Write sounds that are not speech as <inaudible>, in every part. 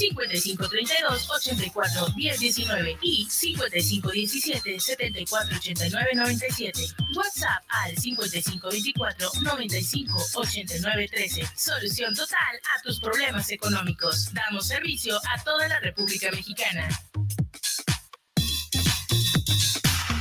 5532 84 1019 y 5517 74 89 97. WhatsApp al 5524 95 89 13. Solución total a tus problemas económicos. Damos servicio a toda la República Mexicana.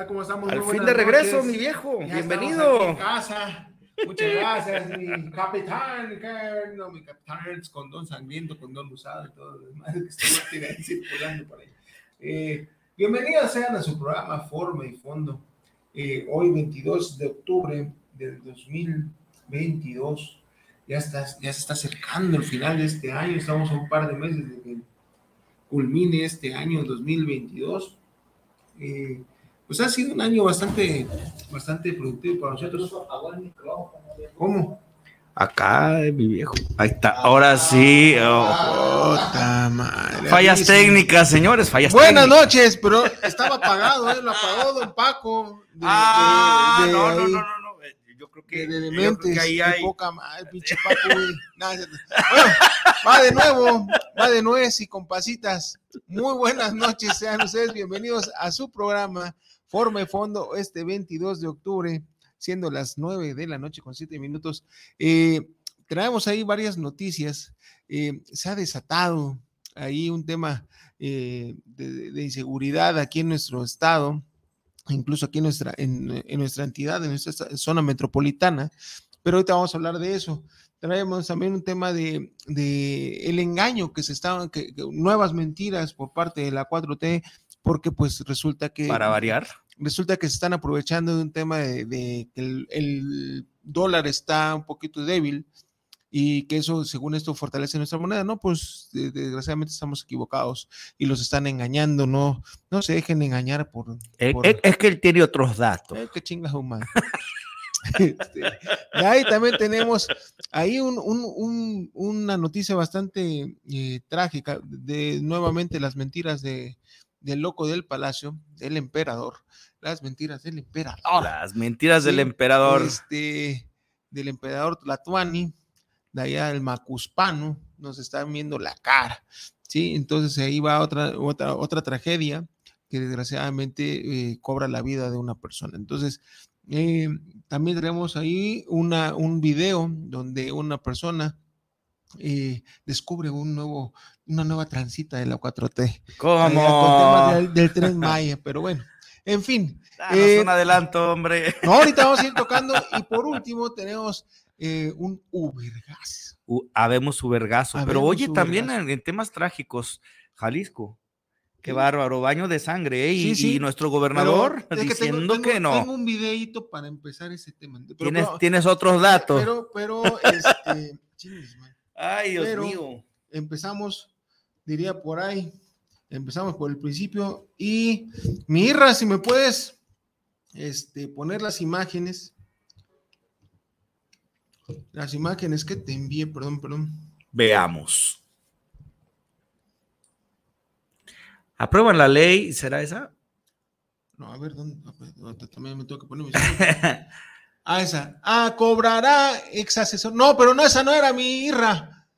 tal? ¿Cómo estamos? Al Muy fin de regreso, noches. mi viejo. Ya Bienvenido. en casa. Muchas gracias, mi capitán, no, mi capitán con don sangriento, con don usado y todo lo demás que estuvo circulando por ahí. Eh, bienvenidos sean a su programa Forma y Fondo. Eh, hoy, 22 de octubre del 2022, ya, está, ya se está acercando el final de este año. Estamos a un par de meses de que culmine este año 2022. Eh, pues ha sido un año bastante, bastante productivo para nosotros. ¿Cómo? Acá, mi viejo. Ahí está. Ahora sí. oh, madre. fallas técnicas, señores. Fallas Buenas técnicas. noches, pero estaba apagado, ¿eh? lo apagó don Paco. de- Ah, de- de no, no, no, no, no. Eh, Yo creo que, yo creo dementes, que ahí hay. poca madre, pinche Paco, güey. Nada, es cierto. Bueno, va de nuevo, va de nuez y con pasitas. Muy buenas noches, sean ustedes bienvenidos a su programa Forma y Fondo este 22 de octubre, siendo las 9 de la noche con 7 minutos. Eh, traemos ahí varias noticias. Eh, se ha desatado ahí un tema eh, de, inseguridad aquí en nuestro estado, incluso aquí en nuestra, en, nuestra entidad, en nuestra zona metropolitana, pero ahorita vamos a hablar de eso. Traemos también un tema de, de el engaño que se estaban, que, que nuevas mentiras por parte de la 4T, porque pues resulta que Para variar. resulta que se están aprovechando de un tema de, de que el, el dólar está un poquito débil y que eso, según esto, fortalece nuestra moneda. No, pues de- desgraciadamente estamos equivocados y los están engañando. No, no se dejen engañar por. Eh, por- eh, Es que él tiene otros datos. Eh, qué chingas, humano. <laughs> Este, ahí también tenemos ahí un- un- un- una noticia bastante eh, trágica de nuevamente las mentiras de, del loco del palacio, del emperador, las mentiras del emperador. Las mentiras del emperador. Este, del emperador Tlatuani, de allá del Macuspano, nos están viendo la cara. Sí, entonces ahí va otra, otra, otra tragedia que desgraciadamente eh, cobra la vida de una persona. Entonces, eh, también tenemos ahí una, un video donde una persona eh, descubre un nuevo, una nueva transita de la 4T. Allá Con temas ¿Cómo? del, del tren Maya, pero bueno, en fin. Eh, un adelanto, hombre. no, ahorita vamos a ir tocando. Y por último, tenemos eh, un Ubergas. U- habemos Ubergazo. Pero Habemos oye, también en, en temas trágicos, Jalisco. Qué Sí. bárbaro, baño de sangre, ¿eh? Y, Sí, sí, y nuestro gobernador Pero es que tengo- diciendo tengo- que no. Tengo un videito para empezar ese tema. Pero- tienes, pero- tienes otros datos. Pero, pero, este. <laughs> Ay, Dios pero- mío. empezamos, diría por ahí, empezamos por el principio. Y mi Irra, si me puedes este, poner las imágenes. Las imágenes que te envié, perdón, perdón. Veamos. ¿Aprueban la ley? ¿Será esa? No, a ver, ¿dónde? Ah, pues, También me tengo que poner mis- Ah, esa. Ah, cobrará ex asesor. No, pero no, esa no era mi Irra.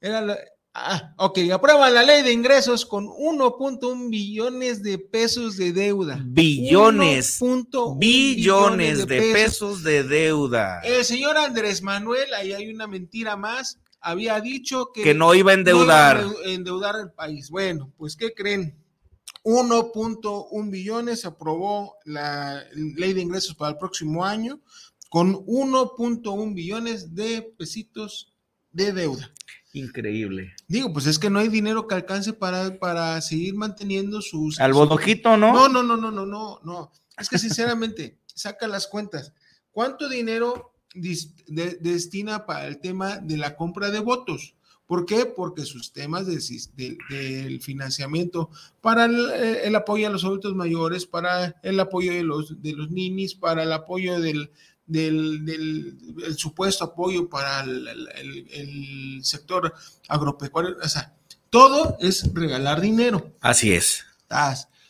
Era la. Ah, ok, aprueban la ley de ingresos con 1.1 billones de pesos de deuda. Billones. 1.1 Billones de pesos de deuda. El señor Andrés Manuel, ahí hay una mentira más, había dicho que, Que no iba a no iba endeudar. a endeu- endeudar el país. Bueno, pues ¿qué creen? 1.1 billones aprobó la ley de ingresos para el próximo año con 1.1 billones de pesitos de deuda. Increíble. Digo, pues es que no hay dinero que alcance para, para seguir manteniendo sus... Al bodojito, ¿no? no, no, no, no, no, no, no. Es que sinceramente, <laughs> saca las cuentas. ¿Cuánto dinero dis- de- destina para el tema de la compra de votos? ¿Por qué? Porque sus temas de sis- de- del financiamiento para el, el apoyo a los adultos mayores, para el apoyo de los, de los ninis, para el apoyo del, del, del- el supuesto apoyo para el, el- sector agropecuario. O sea, todo es regalar dinero. Así es.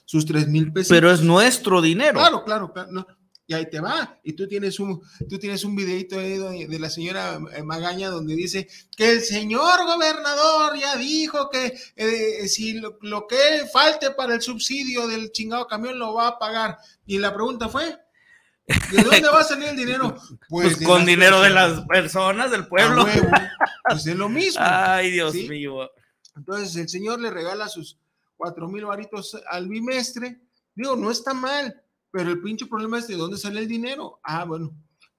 Sus tres mil pesos. Pero es nuestro dinero. Claro, claro, claro. no. Y ahí te va. Y tú tienes un, tú tienes un videito ahí de, de la señora eh, Magaña donde dice que el señor gobernador ya dijo que eh, si lo, lo que falte para el subsidio del chingado camión lo va a pagar. Y la pregunta fue, ¿de dónde va a salir el dinero? <laughs> Pues de con dinero de las personas del pueblo. <laughs> Pues es lo mismo. Ay, Dios ¿Sí? mío. Entonces el señor le regala sus cuatro mil varitos al bimestre. Digo, no está mal, pero el pinche problema es de dónde sale el dinero. Ah, bueno,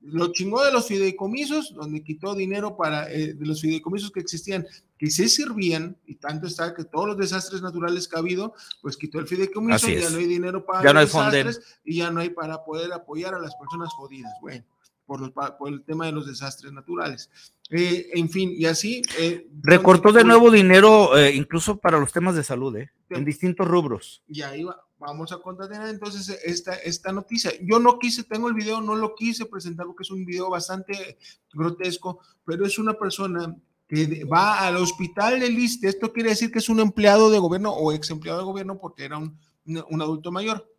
lo chingó de los fideicomisos, donde quitó dinero para eh, de los fideicomisos que existían, que sí servían, y tanto está que todos los desastres naturales que ha habido, pues quitó el fideicomiso, ya no hay dinero para Ya no los hay desastres y ya no hay para poder apoyar a las personas jodidas. Bueno, por, los- por el tema de los desastres naturales. Eh, en fin, y así. eh, Recortó de nuevo dinero, eh, incluso para los temas de salud, ¿eh? En distintos rubros. Y ahí va- vamos a contatener entonces esta, esta noticia. Yo no quise, tengo el video, no lo quise presentar porque es un video bastante grotesco, pero es una persona que de- va al hospital del ISSSTE. Esto quiere decir que es un empleado de gobierno o ex empleado de gobierno porque era un- un adulto mayor,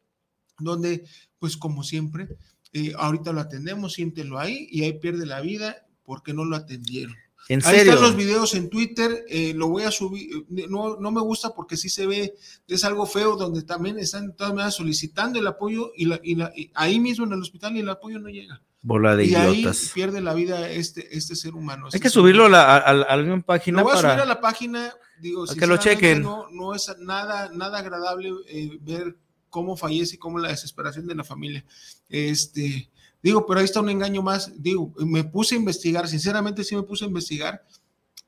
donde, pues como siempre, eh, ahorita lo atendemos, siéntelo ahí y ahí pierde la vida porque no lo atendieron. En Ahí serio. están los videos en Twitter, eh, lo voy a subir, eh, no, no me gusta porque sí se ve, es algo feo donde también están de todas maneras solicitando el apoyo y, la, y, la, y ahí mismo en el hospital y el apoyo no llega. Bola de y ahí idiotas. pierde la vida este, este ser humano. Hay que subirlo a la, a, a- la página Lo voy a subir para. a la página, digo, Para que lo chequen. No, no es nada, nada agradable eh, ver cómo fallece y cómo la desesperación de la familia. Este, digo, pero ahí está un engaño más. Digo, me puse a investigar, sinceramente sí me puse a investigar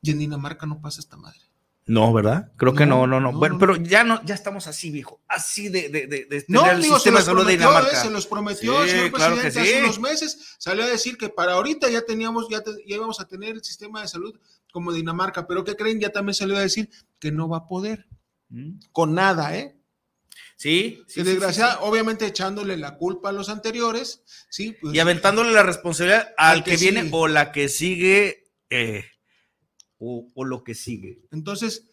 y en Dinamarca no pasa esta madre. No, ¿verdad? Creo que no, No, no, no. no, Bueno, no, pero ya no, ya estamos así, viejo. Así de, de, de, de No, tener el digo, se sistema de los de prometió, eh, Dinamarca. se los prometió el señor claro que presidente sí. hace unos meses. Salió a decir que para ahorita ya teníamos, ya, te- ya íbamos a tener el sistema de salud como Dinamarca, pero ¿qué creen? Ya también salió a decir que no va a poder Mm. con nada, ¿eh? Sí, sí, sí, obviamente echándole la culpa a los anteriores, sí, pues. Y aventándole la responsabilidad al Al que, que viene sigue. o la que sigue eh, o, o lo que sigue. Entonces,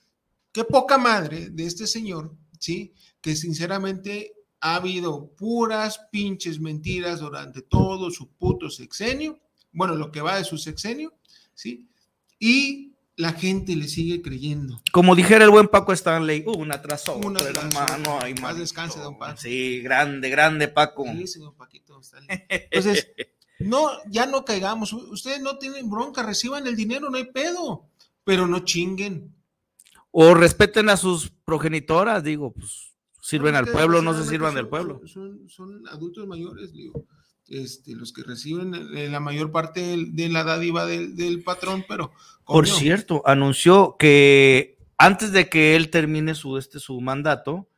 qué poca madre de este señor, ¿sí? Que sinceramente ha habido puras pinches mentiras durante todo su puto sexenio, bueno, lo que va de su sexenio, ¿sí? Y la gente le sigue creyendo. Como dijera el buen Paco Stanley, una tras otra, Una tras hermano, ay, Más descanse, don Paco. Sí, grande, grande, Paco. Sí, señor Paquito, bien. Entonces, no, ya no caigamos. Ustedes no tienen bronca, reciban el dinero, no hay pedo, pero no chinguen. O respeten a sus progenitoras, digo, pues sirven al pueblo, no se sirvan del pueblo. Son adultos mayores, digo, este, los que reciben eh, la mayor parte de la dádiva del, del patrón, pero. Por cierto, anunció que antes de que él termine su, este, su mandato,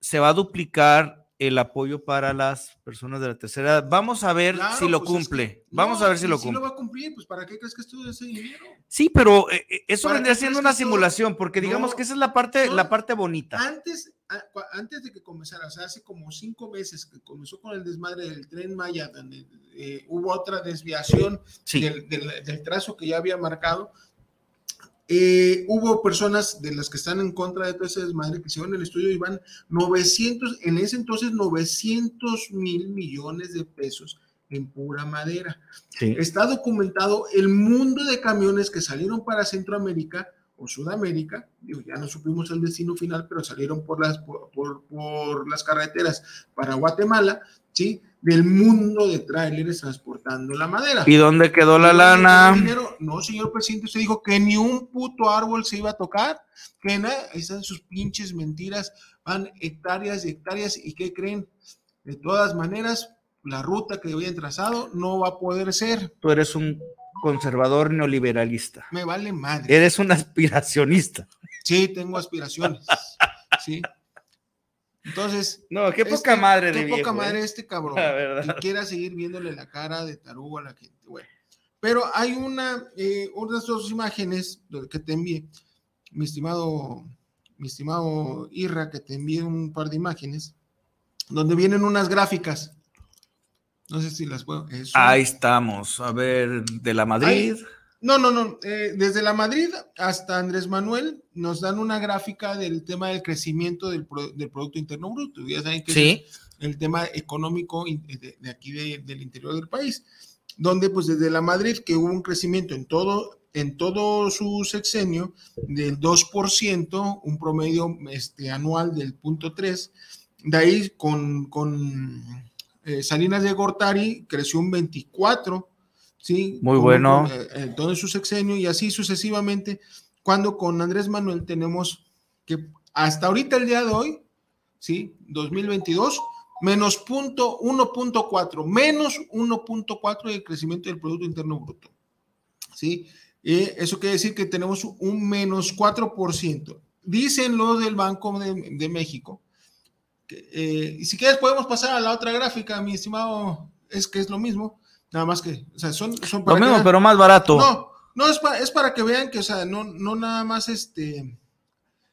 se va a duplicar el apoyo para las personas de la tercera edad. Vamos a ver claro, si lo pues es cumple. que- Vamos no, a ver si lo cumple. lo va a cumplir, pues ¿para qué crees que estuvo ese dinero? Sí, pero eh, eh, eso ¿Para vendría siendo una simulación, porque digamos que esa es la parte, la parte bonita. Antes, a- antes de que comenzara, o sea, hace como cinco meses que comenzó con el desmadre del tren Maya, donde eh, hubo otra desviación Sí. del, del- del trazo que ya había marcado. Eh, hubo personas de las que están en contra de todo ese desmadre que hicieron el estudio y van 900, en ese entonces 900 mil millones de pesos en pura madera. Sí. Está documentado el mundo de camiones que salieron para Centroamérica o Sudamérica, digo, ya no supimos el destino final, pero salieron por las, por, por- por las carreteras para Guatemala, ¿sí? Del mundo de tráileres transportando la madera. ¿Y dónde quedó la ¿Y dónde quedó el lana? dinero? No, señor presidente, usted dijo que ni un puto árbol se iba a tocar, que nada, están sus pinches mentiras, van hectáreas y hectáreas, ¿y qué creen? De todas maneras, la ruta que habían trazado no va a poder ser. Tú eres un conservador neoliberalista. Me vale madre. Eres un aspiracionista. Sí, tengo aspiraciones. Sí. Entonces. No, qué este- poca madre de Qué poca madre ¿eh? este cabrón. La verdad. Y quiera seguir viéndole la cara de tarugo a la gente. Bueno. Pero hay una, eh, unas dos imágenes que te envié, mi estimado, mi estimado Irra, que te envié un par de imágenes, donde vienen unas gráficas. No sé si las puedo. eso. Ahí estamos. A ver, de la Madrid. No, no, no. eh, desde la Madrid hasta Andrés Manuel nos dan una gráfica del tema del crecimiento del, pro- del Producto Interno Bruto. Ya saben que Sí. es el tema económico de, de aquí de- del interior del país, donde pues desde la Madrid que hubo un crecimiento en todo en todo su sexenio del 2%, un promedio este, anual del punto 3, de ahí con, con eh, Salinas de Gortari creció un 24, ¿sí? Muy Con- bueno. con, eh, en todo su sexenio y así sucesivamente, cuando con Andrés Manuel tenemos que hasta ahorita el día de hoy, ¿sí? 2022, menos punto 1.4, menos 1.4 de crecimiento del Producto Interno Bruto, ¿sí? Eso quiere decir que tenemos un menos 4%. Dicen los del Banco de, de México. Eh, y si quieres podemos pasar a la otra gráfica, mi estimado, es que es lo mismo, nada más que, o sea, son, son Lo para que mismo, vean- pero más barato. no, no, es para, es para que vean que, o sea, no, no nada más este,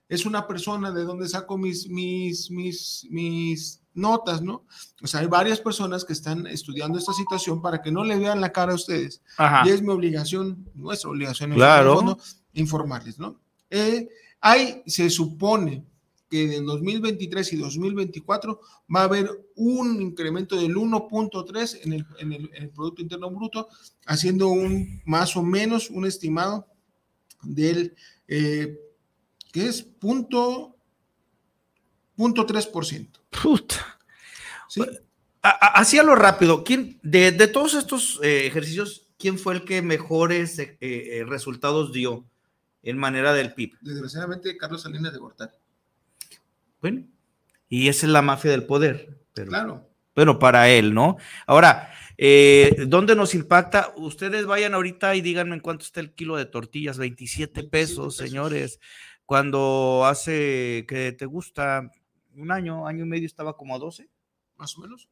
es una persona de donde saco mis, mis, mis, mis notas, ¿no? O sea, hay varias personas que están estudiando esta situación para que no le vean la cara a ustedes. Ajá. Y es mi obligación, nuestra obligación, en Claro. el fondo, informarles, ¿no? Eh, hay, se supone que en 2023 y 2024 va a haber un incremento del 1.3 en el, en, el, en el Producto Interno Bruto, haciendo un más o menos un estimado del, eh, que es punto, punto 3%. Puta. ¿sí? Así a lo rápido, ¿quién, de, de todos estos eh, ejercicios, ¿quién fue el que mejores eh, resultados dio en manera del PIB? Desgraciadamente, Carlos Salinas de Gortari. Bueno, y esa es la mafia del poder. Pero, Claro. Bueno, para él, ¿no? Ahora, eh, ¿dónde nos impacta? Ustedes vayan ahorita y díganme en cuánto está el kilo de tortillas, 27 pesos, 27 pesos. señores. Cuando hace que te gusta un año, año y medio estaba como a 12. Más o menos.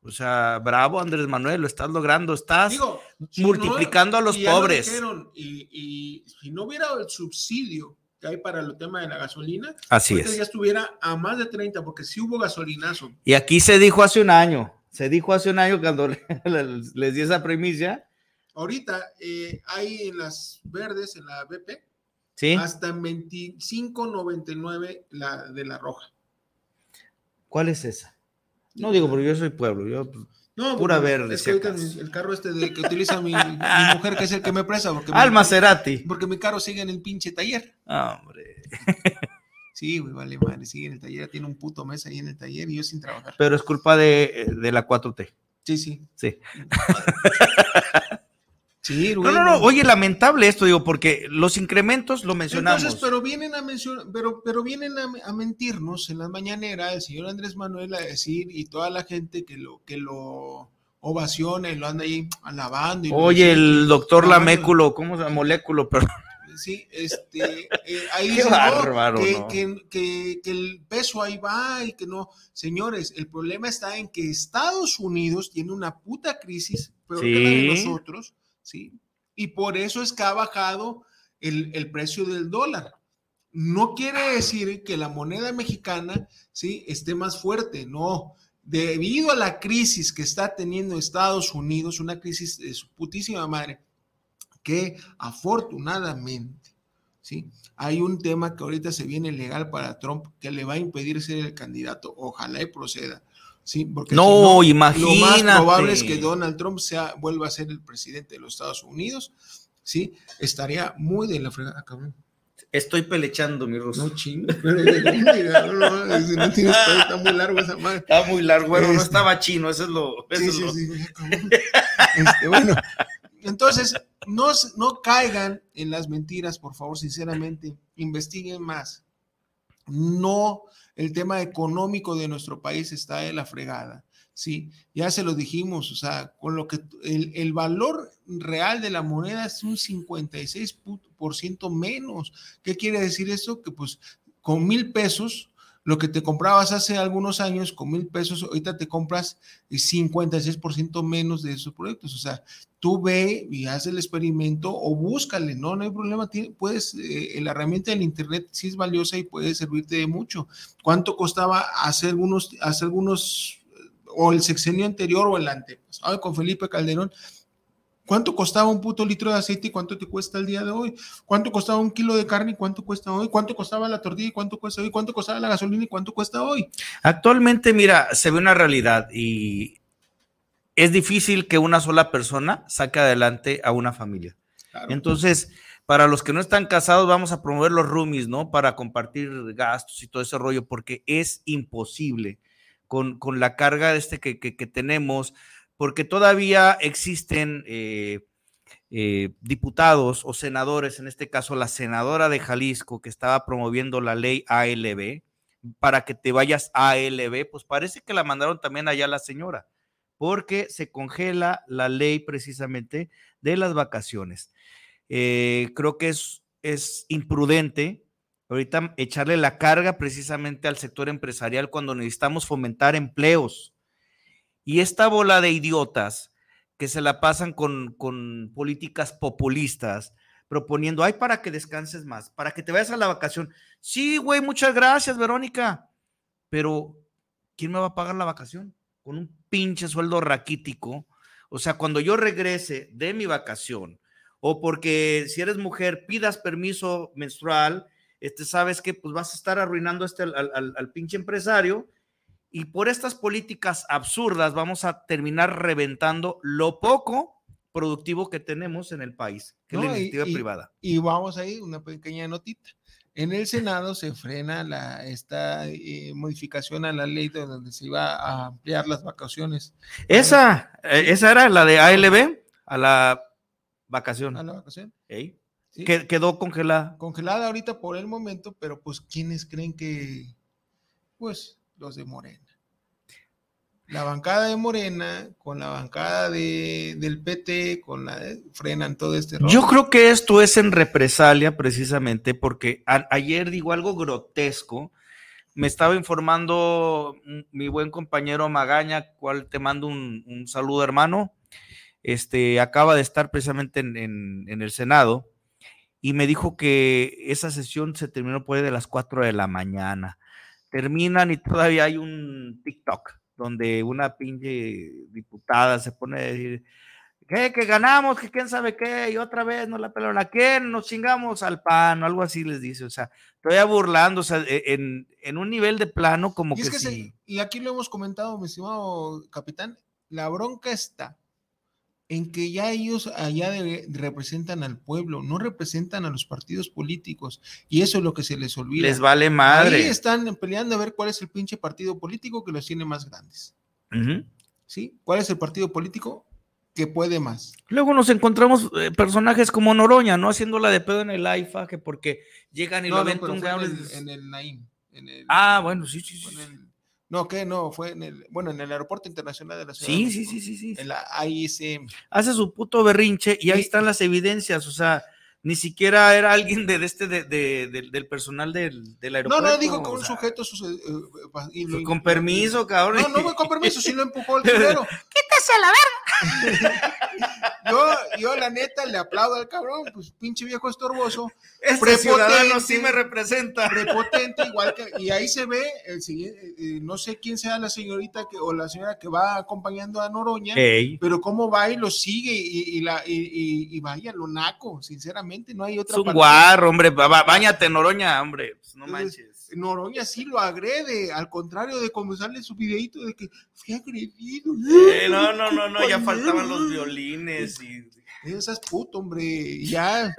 O sea, bravo Andrés Manuel, lo estás logrando, estás Digo, si multiplicando a los lo pobres. dijeron, y, y si no hubiera el subsidio que hay para el tema de la gasolina, Así es. ya estuviera a más de 30, porque sí hubo gasolinazo. Y aquí se dijo hace un año, se dijo hace un año cuando <laughs> le- les di esa primicia, Ahorita eh, hay en las verdes, en la BP, ¿sí? hasta 25.99 la de la roja. ¿Cuál es esa? No digo porque yo soy pueblo, yo pues, No, Pura porque verde, es si que acaso. el carro este de, que utiliza mi, mi mujer, que es el que me presta, porque, al mi, Maserati. porque mi carro sigue en el pinche taller. Hombre, Sí, güey, vale, madre, sigue en el taller, tiene un puto mes ahí en el taller y yo sin trabajar. pero es culpa de, de la 4T. Sí, sí. Sí. <laughs> Sí, No, güey, no, no, oye, lamentable esto, digo, porque los incrementos lo mencionamos. Entonces, pero vienen a mencionar, pero, pero vienen a, a mentirnos en la mañanera el señor Andrés Manuel a decir y toda la gente que lo, que lo ovaciona y lo anda ahí alabando. y Oye, el doctor. Laméculo, ¿cómo se llama? Moléculo, perdón. Sí, este, <laughs> eh, ahí Qué dice, no, bárbaro, que, ¿no? que- que- que el peso ahí va y que no. Señores, el problema está en que Estados Unidos tiene una puta crisis, peor que la de Sí. nosotros, ¿sí? Y por eso es que ha bajado el, el precio del dólar. No quiere decir que la moneda mexicana, ¿sí? Esté más fuerte, no. Debido a la crisis que está teniendo Estados Unidos, una crisis de su putísima madre, que afortunadamente, ¿sí? Hay un tema que ahorita se viene legal para Trump que le va a impedir ser el candidato. Ojalá y proceda, ¿sí? Porque No, si Lo más imagínate. probable es que Donald Trump sea, vuelva a ser el presidente de los Estados Unidos, ¿sí? Estaría muy de la fregada, cabrón. Estoy pelechando, mi ruso. No chingo. <laughs> está muy largo esa madre. Está muy largo, bueno, no Este- estaba chino, eso es lo... eso Sí, es sí, lo-. Este, bueno, entonces, no, no caigan en las mentiras, por favor, sinceramente, investiguen más. No, el tema económico de nuestro país está de la fregada, ¿sí? Ya se lo dijimos, o sea, con lo que el, valor real de la moneda es un 56% menos. ¿Qué quiere decir eso? Que pues con mil pesos, lo que te comprabas hace algunos años, con mil pesos, ahorita te compras 56% menos de esos productos. O sea, tú ve y haz el experimento o búscale, no, no hay problema. Puedes, eh, la herramienta del Internet sí es valiosa y puede servirte de mucho. ¿Cuánto costaba hace algunos, hace algunos, eh, o el sexenio anterior o el antepasado con Felipe Calderón? ¿Cuánto costaba un puto litro de aceite y cuánto te cuesta el día de hoy? ¿Cuánto costaba un kilo de carne y cuánto cuesta hoy? ¿Cuánto costaba la tortilla y cuánto cuesta hoy? ¿Cuánto costaba la gasolina y cuánto cuesta hoy? Actualmente, mira, se ve una realidad y es difícil que una sola persona saque adelante a una familia. Entonces, para los que no están casados, vamos a promover los roomies, ¿no? Para compartir gastos y todo ese rollo, porque es imposible con, con la carga este que, que- que tenemos, porque todavía existen eh, eh, diputados o senadores, en este caso la senadora de Jalisco, que estaba promoviendo la ley ALB, para que te vayas a ALB, pues parece que la mandaron también allá la señora, porque se congela la ley precisamente de las vacaciones. Eh, creo que es, es imprudente ahorita echarle la carga precisamente al sector empresarial cuando necesitamos fomentar empleos. Y esta bola de idiotas que se la pasan con, con políticas populistas, proponiendo, ay, para que descanses más, para que te vayas a la vacación. Sí, güey, muchas gracias, Verónica. Pero, ¿quién me va a pagar la vacación? Con un pinche sueldo raquítico. O sea, cuando yo regrese de mi vacación, o porque si eres mujer pidas permiso menstrual, este, sabes que pues vas a estar arruinando este al, al- al pinche empresario y por estas políticas absurdas vamos a terminar reventando lo poco productivo que tenemos en el país, que es la iniciativa y- privada. Y vamos ahí, una pequeña notita. En el Senado se frena la, esta eh, modificación a la ley de donde se iba a ampliar las vacaciones Esa, eh, esa era la de ALB, a la vacación. a la vacación. Ey, ¿sí? que- quedó congelada. Congelada ahorita por el momento, pero pues ¿quiénes creen que? Pues los de Morena. La bancada de Morena con la bancada de, del PT, con la de- frenan todo este rollo. Yo creo que esto es en represalia precisamente porque ayer digo algo grotesco. Me estaba informando mi buen compañero Magaña, cual te mando un, saludo hermano. Este acaba de estar precisamente en, en- en el Senado y me dijo que esa sesión se terminó por ahí de las 4 de la mañana. Terminan y todavía hay un TikTok donde una pinche diputada se pone a decir, ¿qué? Que ganamos, que quién sabe qué, y otra vez nos la pelaron a quién, nos chingamos al pan, o algo así les dice, o sea, todavía burlando, o sea, e, en, en un nivel de plano como Y, que, es que se- sí. y aquí lo hemos comentado, mi estimado capitán, la bronca está en que ya ellos allá de- representan al pueblo, no representan a los partidos políticos, y eso es lo que se les olvida. les vale Ahí madre. están peleando a ver cuál es el pinche partido político que los tiene más grandes. ¿sí? ¿Cuál es el partido político que puede más? Luego nos encontramos eh, personajes como Noroña, ¿no? Haciéndola de pedo en el AIFA, que porque llegan y No, lo no, fue en en el Naim. en el- Ah, bueno, sí, sí, sí. en el- no, ¿qué? No, fue en el, bueno, en el Aeropuerto Internacional de la Ciudad. Sí, de sí, sí, sí, sí. En la. Hace su puto berrinche y ahí están las evidencias, o sea, ni siquiera era alguien de, de este, de, de- del- del personal del, del No, aeropuerto. no, dijo que o un sea, sujeto eh, eh, pa- y lo- Con permiso, cabrón. No, no fue con permiso, sí lo empujó el <laughs> primero. ¡Quítese a la verga! Yo, yo la neta le aplaudo al cabrón, pues pinche viejo estorboso, este prepotente. ciudadano sí me representa. prepotente, igual que, y ahí se ve, el siguiente, eh, no sé quién sea la señorita que, o la señora que va acompañando a Noroña, Ey, pero cómo va y lo sigue y, y la, y, y- y vaya, lo naco, sinceramente, no hay otra es un guarro, hombre. ba- ba- Báñate, Noroña, hombre. pues, no Entonces, manches. Noroña sí lo agrede, al contrario de como sale su videito de que fui agredido. Eh, no, no, no, no, ya faltaban los violines y. Esas puto, hombre, ya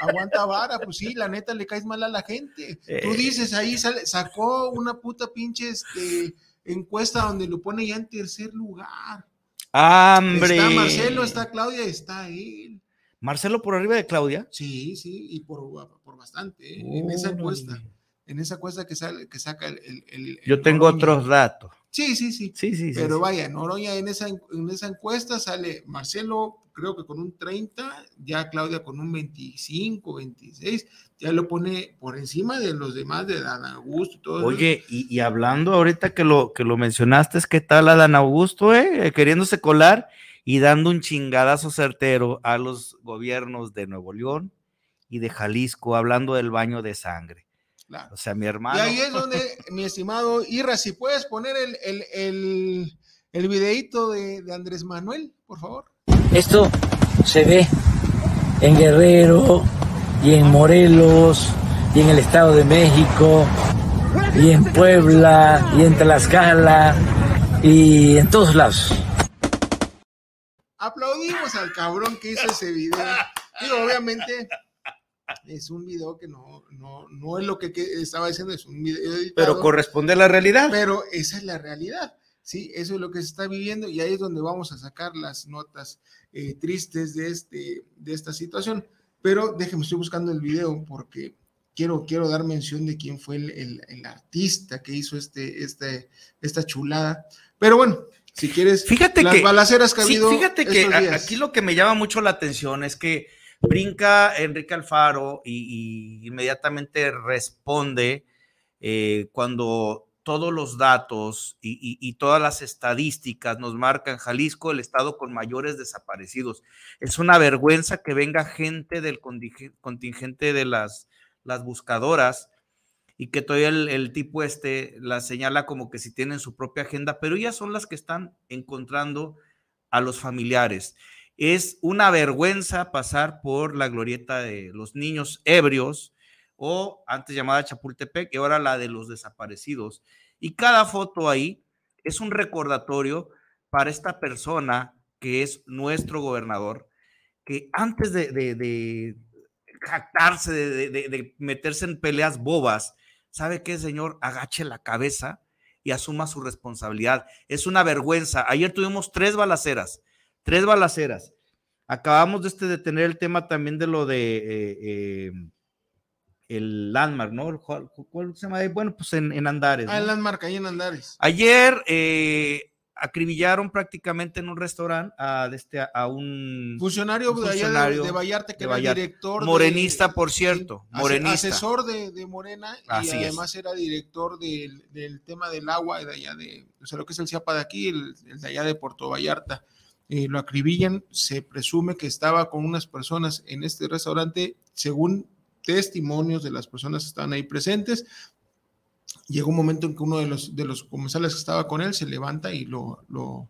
aguanta vara, pues sí, la neta le caes mal a la gente. Tú Eh. dices ahí, sale, sacó una puta pinche este, encuesta donde lo pone ya en tercer lugar. ¡Hambre! Está Marcelo, está Claudia, está él. Marcelo por arriba de Claudia. Sí, sí, y por, por bastante, ¿eh? en esa encuesta. En esa encuesta que, sale, que saca el. el- el- Yo el tengo Noroña. otros datos. Sí, sí, sí. Sí, sí, sí. Pero sí. vaya, Noroña en esa, en esa encuesta sale Marcelo, creo que con un 30, ya Claudia con un 25, 26, ya lo pone por encima de los demás de Dan Augusto y todo. Oye, y, y hablando ahorita que lo, que lo mencionaste, es que tal Adán Augusto? Eh, queriéndose colar y dando un chingadazo certero a los gobiernos de Nuevo León y de Jalisco, hablando del baño de sangre. Claro. O sea, mi Y hermano. ahí es donde, mi estimado Irra, si puedes poner el, el, el, el videíto de, de Andrés Manuel, por favor. Esto se ve en Guerrero y en Morelos y en el Estado de México y en Puebla y en Tlaxcala y en todos lados. Aplaudimos al cabrón que hizo ese video. Digo, obviamente es un video que no, no, no es lo que, estaba diciendo, es un video editado, pero corresponde a la realidad. pero esa es la realidad. Sí, eso es lo que se está viviendo y ahí es donde vamos a sacar las notas eh, tristes de, este, de esta situación. Pero déjenme, estoy buscando el video porque quiero, quiero dar mención de quién fue el, el- el artista que hizo este, este, esta chulada. Pero bueno, si quieres, Fíjate las que- balaceras que ha Sí, habido fíjate que días. aquí lo que me llama mucho la atención es que brinca Enrique Alfaro y, y inmediatamente responde eh, cuando todos los datos y, y- y todas las estadísticas nos marcan Jalisco el estado con mayores desaparecidos. Es una vergüenza que venga gente del contingente de las, las buscadoras y que todavía el, tipo este la señala como que si tienen su propia agenda, pero ellas son las que están encontrando a los familiares. Es una vergüenza pasar por la glorieta de los niños ebrios o antes llamada Chapultepec y ahora la de los desaparecidos. Y cada foto ahí es un recordatorio para esta persona que es nuestro gobernador, que antes de- de jactarse, de, de- de- meterse en peleas bobas, ¿sabe qué, señor? Agache la cabeza y asuma su responsabilidad. Es una vergüenza. Ayer tuvimos tres balaceras, tres balaceras. Acabamos de, este, de tener el tema también de lo de eh, eh, el landmark, ¿no? ¿Cuál, cuál se llama? Bueno, pues en, en Andares. Ah, ¿no? el landmark ahí en Andares. Ayer eh, acribillaron prácticamente en un restaurante a, de este, a un Funcionario, un de allá de- funcionario de, Vallarta, que de era director. de- Morenista, por cierto, morenista. Asesor de, de Morena Así y es. además era director del, del tema del agua de allá de, o sea, lo que es el CIAPA de aquí, el, el de allá de Puerto Vallarta. eh, lo acribillan, se presume que estaba con unas personas en este restaurante, según testimonios de las personas que estaban ahí presentes. Llegó un momento en que uno de los, de los comensales que estaba con él se levanta y lo... lo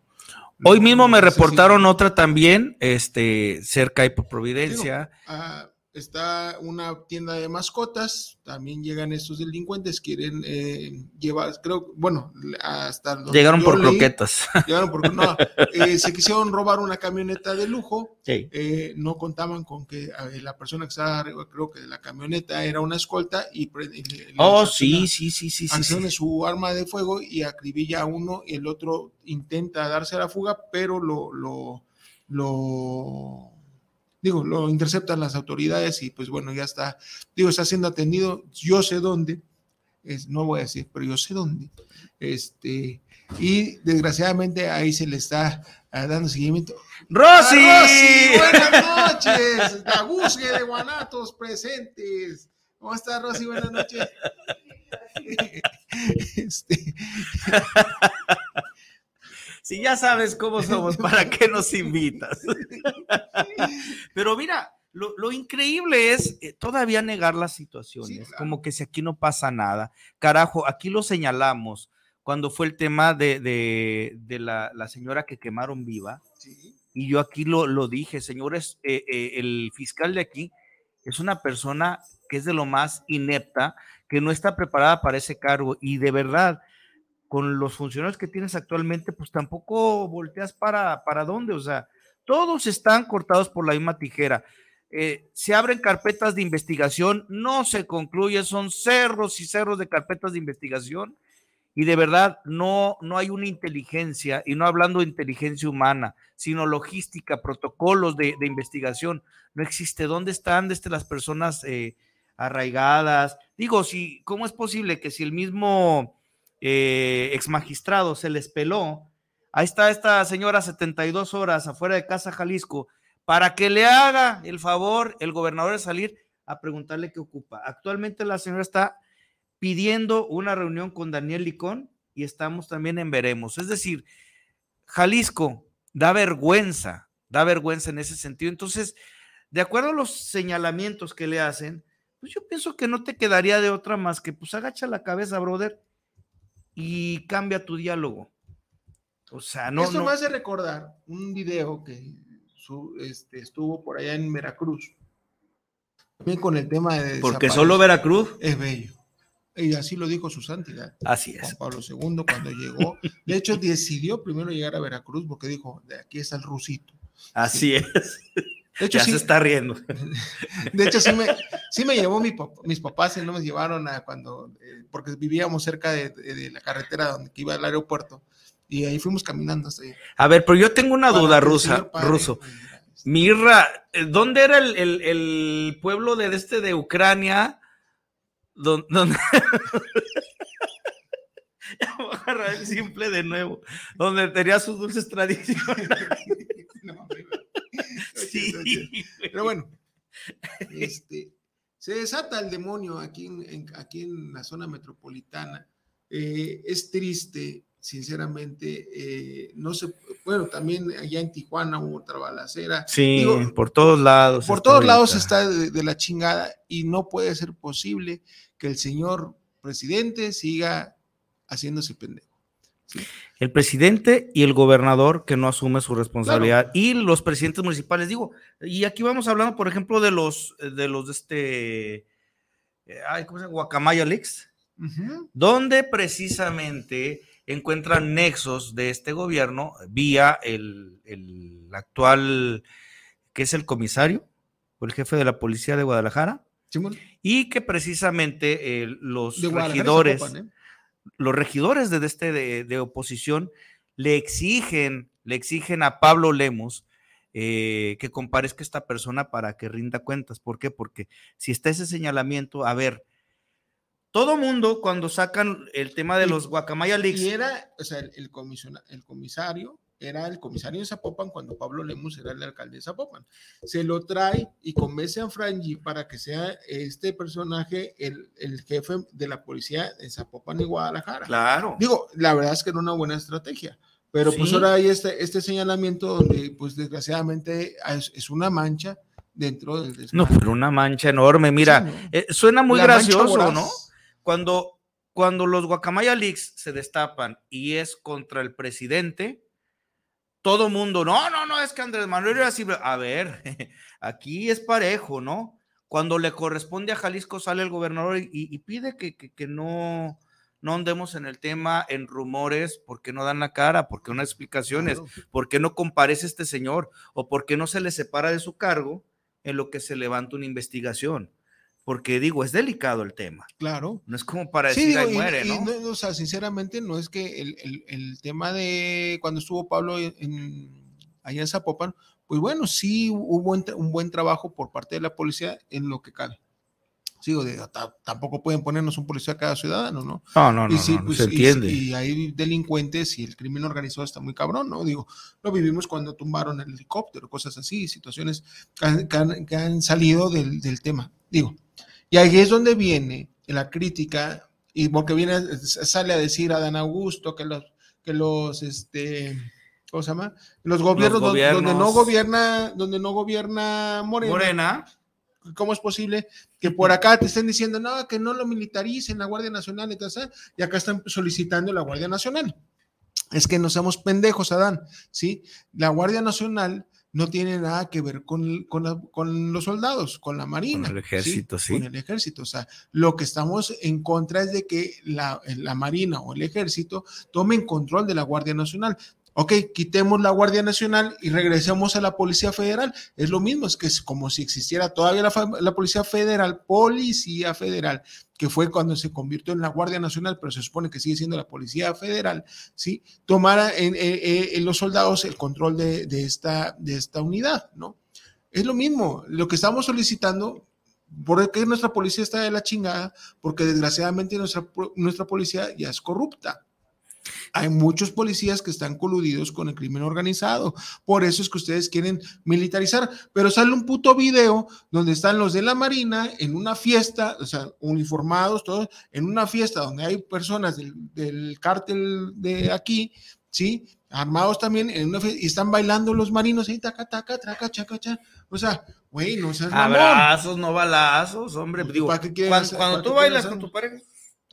Hoy lo- mismo me reportaron otra también, este, cerca y por Providencia. Digo, ah, está una tienda de mascotas, también llegan estos delincuentes, quieren eh, llevar, creo, bueno, hasta Llegaron por leí, croquetas. <laughs> Llegaron por no, eh, se quisieron robar una camioneta de lujo, Sí. eh, no contaban con que la persona que estaba arriba, creo que de la camioneta era una escolta y, le- Oh, sí, sí, sí, sí, sí, su arma de fuego y acribilla a uno y el otro intenta darse a la fuga, pero lo, lo, lo, digo, lo interceptan las autoridades y pues bueno, ya está, digo, está siendo atendido, yo sé dónde, es, no voy a decir, pero yo sé dónde, este, y desgraciadamente ahí se le está ah, dando seguimiento. ¡Rosy! ¡Ah, Rosy! Buenas noches, la Guzgue de Guanatos presentes. ¿Cómo está Rosy? Buenas noches. <laughs> <laughs> Este, <laughs> Si ya sabes cómo somos, ¿para qué nos invitas? <laughs> Pero mira, lo, lo increíble es eh, todavía negar las situaciones, Sí, claro. como que si aquí no pasa nada. Carajo, aquí lo señalamos cuando fue el tema de, de- de la, la señora que quemaron viva. sí, Y yo aquí lo, lo dije, señores, eh, eh, el fiscal de aquí es una persona que es de lo más inepta, que no está preparada para ese cargo. Y de verdad, con los funcionarios que tienes actualmente, pues tampoco volteas para, para dónde. O sea, todos están cortados por la misma tijera. Eh, se abren carpetas de investigación, no se concluye, son cerros y cerros de carpetas de investigación y de verdad no, no hay una inteligencia, y no hablando de inteligencia humana, sino logística, protocolos de, de investigación. No existe. ¿Dónde están desde las personas eh, arraigadas? Digo, si, ¿cómo es posible que si el mismo eh, ex magistrado se les peló, ahí está esta señora 72 horas afuera de Casa Jalisco, para que le haga el favor el gobernador de salir a preguntarle qué ocupa. Actualmente la señora está pidiendo una reunión con Daniel Licón y estamos también en veremos. Es decir, Jalisco da vergüenza, da vergüenza en ese sentido. Entonces, de acuerdo a los señalamientos que le hacen, pues yo pienso que no te quedaría de otra más que pues agacha la cabeza, brother, y cambia tu diálogo. O sea, no, Esto no. me hace recordar un video que su- este, estuvo por allá en Veracruz. También con el tema de. Porque solo Veracruz. Es bello. Y así lo dijo su santidad. Así Juan es. Pablo II cuando llegó. De hecho, <laughs> decidió primero llegar a Veracruz porque dijo: de aquí está el rusito. Así es. <laughs> De hecho, Ya sí, se está riendo. <laughs> de hecho, sí me, sí me llevó mi mis papás, y no me llevaron a cuando, eh, porque vivíamos cerca de, de- de la carretera donde iba al aeropuerto, y ahí fuimos caminando hasta ahí. A ver, pero yo tengo una Para duda rusa, padre, ruso. Mirra, eh, ¿dónde era el, el- el pueblo de este de Ucrania? Donde, <laughs> Ya voy a agarrar el simple de nuevo, donde tenía sus dulces <laughs> tradiciones. <laughs> Sí, Pero bueno, este, se desata el demonio aquí en, en- aquí en la zona metropolitana. Eh, es triste, sinceramente. eh, no se, bueno, también allá en Tijuana hubo otra balacera. Sí, Digo, por todos lados. por todos lados está de, de la chingada y no puede ser posible que el señor presidente siga haciéndose pendejo. El presidente y el gobernador que no asume su responsabilidad y los presidentes municipales, digo, y aquí vamos hablando, por ejemplo, de los de los de este eh, ay, ¿cómo se llama? Guacamaya Leaks, Ujú. donde precisamente encuentran nexos de este gobierno vía el, el actual, que es el comisario o el jefe de la policía de Guadalajara, y que precisamente eh, los regidores ¿eh? Los regidores de este de, de oposición le exigen, le exigen a Pablo Lemos eh, que comparezca esta persona para que rinda cuentas. ¿Por qué? Porque si está ese señalamiento, a ver, todo mundo cuando sacan el tema de los Guacamaya Leaks, Y era, o sea, el, el comisario era el comisario de Zapopan cuando Pablo Lemus era el alcalde de Zapopan. Se lo trae y convence a Frangi para que sea este personaje el, el jefe de la policía de Zapopan y Guadalajara. claro, Digo, la verdad es que era una buena estrategia, Pero pues Sí. ahora hay este, este señalamiento donde, pues desgraciadamente, es, es una mancha dentro del No, desmadre. pero una mancha enorme. Mira, Sí, ¿no? eh, suena muy La gracioso. ¿no? Cuando, cuando los Guacamaya Leaks se destapan y es contra el presidente, todo mundo, no, no, no, es que Andrés Manuel era así. A ver, <laughs> aquí es parejo, ¿no? Cuando le corresponde a Jalisco sale el gobernador y, y pide que, que- que no, no andemos en el tema, en rumores, porque no dan la cara, porque no hay explicaciones, Claro. por qué no comparece este señor o por qué no se le separa de su cargo en lo que se levanta una investigación. Porque digo, es delicado el tema. Claro. No es como para Sí, decir, digo, ahí y- muere, y ¿no? no, o sea, sinceramente no es que el, el- el tema de cuando estuvo Pablo en, en- allá en Zapopan, pues bueno, sí hubo un, un buen trabajo por parte de la policía en lo que cabe. Sigo, tampoco pueden ponernos un policía a cada ciudadano, ¿no? No, no, no, y sí, no, no pues, se y- entiende. Y, hay delincuentes y el crimen organizado está muy cabrón, ¿no? Digo, lo vivimos cuando tumbaron el helicóptero, cosas así, situaciones que han, que han- que han salido del, del tema. Digo, y ahí es donde viene la crítica, y porque viene, sale a decir Adán Augusto que los, que los, este, ¿cómo se llama? Los gobiernos, donde- donde no gobierna, donde no gobierna Morena, Morena, ¿Cómo es posible que por acá te estén diciendo, no, que no lo militaricen la Guardia Nacional tal, y acá están solicitando la Guardia Nacional? Es que no seamos pendejos, Adán, ¿sí? La Guardia Nacional no tiene nada que ver con, con la- con los soldados, con la Marina. Con el ejército, sí. Con el ejército. O sea, lo que estamos en contra es de que la, la Marina o el ejército tomen control de la Guardia Nacional. Ok, quitemos la Guardia Nacional y regresemos a la Policía Federal. Es lo mismo, es que es como si existiera todavía la, Policía Federal, Policía Federal, que fue cuando se convirtió en la Guardia Nacional, pero se supone que sigue siendo la Policía Federal, ¿sí? Tomara en, en- en los soldados el control de, de esta, de esta unidad, ¿no? Es lo mismo, lo que estamos solicitando, ¿por qué nuestra policía está de la chingada? Porque desgraciadamente nuestra, nuestra policía ya es corrupta. Hay muchos policías que están coludidos con el crimen organizado. Por eso es que ustedes quieren militarizar. Pero sale un puto video donde están los de la Marina en una fiesta, o sea, uniformados, todos, en una fiesta donde hay personas del, del cártel de aquí, ¿sí? Armados también en una fiesta y están bailando los marinos ahí, taca, taca, traca, chaca, cha. O sea, güey, no seas abrazos, no balazos, hombre. Pues, Digo, ¿para qué quieres cuando, tú bailas con tu pareja,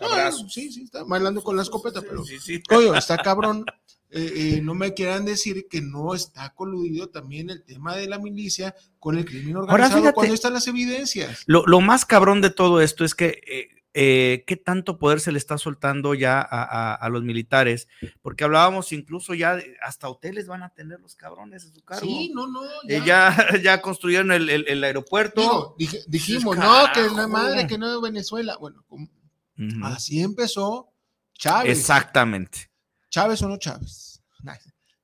No, abrazos. sí, sí, está bailando con la escopeta, pero Sí, sí. Coño, está cabrón. Eh, eh, no me quieran decir que no está coludido también el tema de la milicia con el crimen organizado fíjate. cuando están las evidencias. Lo, lo más cabrón de todo esto es que eh, eh, qué tanto poder se le está soltando ya a, a- a los militares, porque hablábamos incluso ya de- hasta hoteles van a tener los cabrones en su cargo. Sí, no, no. Eh, ya, ya <laughs> construyeron el, el- el aeropuerto. Digo, dijimos, no, que la madre, que no Venezuela. Bueno, como- Así empezó Chávez. Exactamente. Chávez o no Chávez.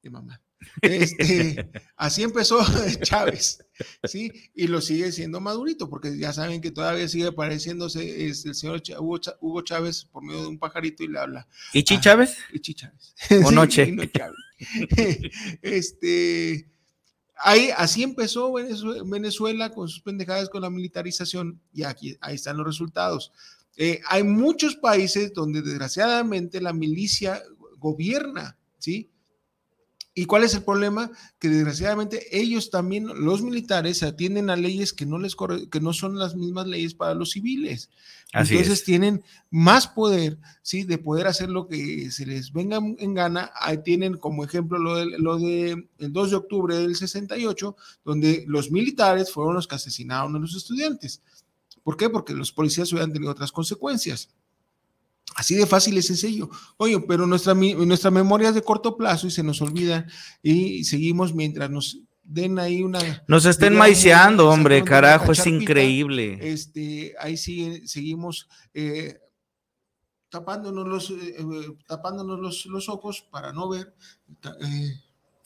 Mi mamá. Este, <laughs> así empezó <laughs> Chávez, ¿sí? Y lo sigue siendo Madurito, porque ya saben que todavía sigue pareciéndose es el señor Hugo, Chávez por medio de un pajarito y le habla. ¿Y Chi. Chávez? Y Chi Chávez. <laughs> O Sí, Noche. no este, ahí, así empezó Venezue- Venezuela con sus pendejadas con la militarización y aquí, ahí están los resultados. Eh, hay muchos países donde desgraciadamente la milicia gobierna, ¿sí? ¿Y cuál es el problema? Que desgraciadamente ellos también, los militares, atienden a leyes que no les corre- que no son las mismas leyes para los civiles. Así Entonces es. tienen más poder, ¿sí? De poder hacer lo que se les venga en gana. Ahí tienen como ejemplo lo de, lo de el 2 de octubre del 68, donde los militares fueron los que asesinaron a los estudiantes. ¿Por qué? Porque los policías hubieran tenido otras consecuencias. Así de fácil y sencillo. Oye, pero nuestra, nuestra memoria es de corto plazo y se nos olvida y seguimos mientras nos den ahí una... Nos estén maiciando, hombre, carajo, es increíble. Este, ahí sigue, seguimos eh, tapándonos, los, eh, eh, tapándonos los, los ojos para no ver. eh,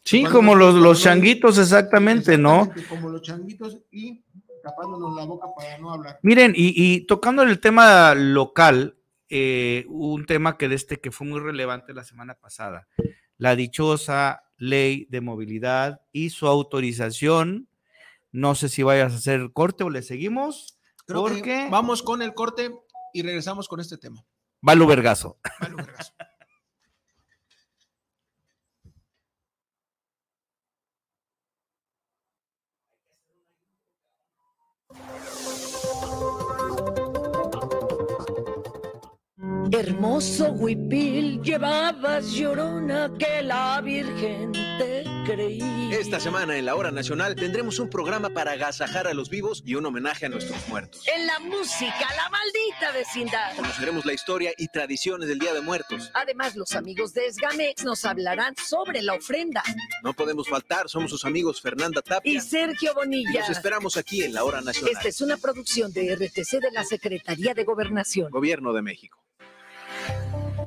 Sí, como los, los changuitos, exactamente, ¿no? Como los changuitos y tapándonos la boca para no hablar. Miren, y, y tocando el tema local, eh, un tema que, de este, que fue muy relevante la semana pasada, la dichosa ley de movilidad y su autorización. No sé si vayas a hacer corte o le seguimos, Creo que porque vamos con el corte y regresamos con este tema. va lo vergazo. Vale, vergazo. Hermoso huipil llevabas llorona que la Virgen te creí. Esta semana en la Hora Nacional tendremos un programa para agasajar a los vivos y un homenaje a nuestros muertos. En la música, la maldita vecindad. Conoceremos la historia y tradiciones del Día de Muertos. Además, los amigos de Esgamex nos hablarán sobre la ofrenda. No podemos faltar, somos sus amigos Fernanda Tapia y Sergio Bonilla. Los esperamos aquí en la Hora Nacional. Esta es una producción de RTC de la Secretaría de Gobernación. Gobierno de México.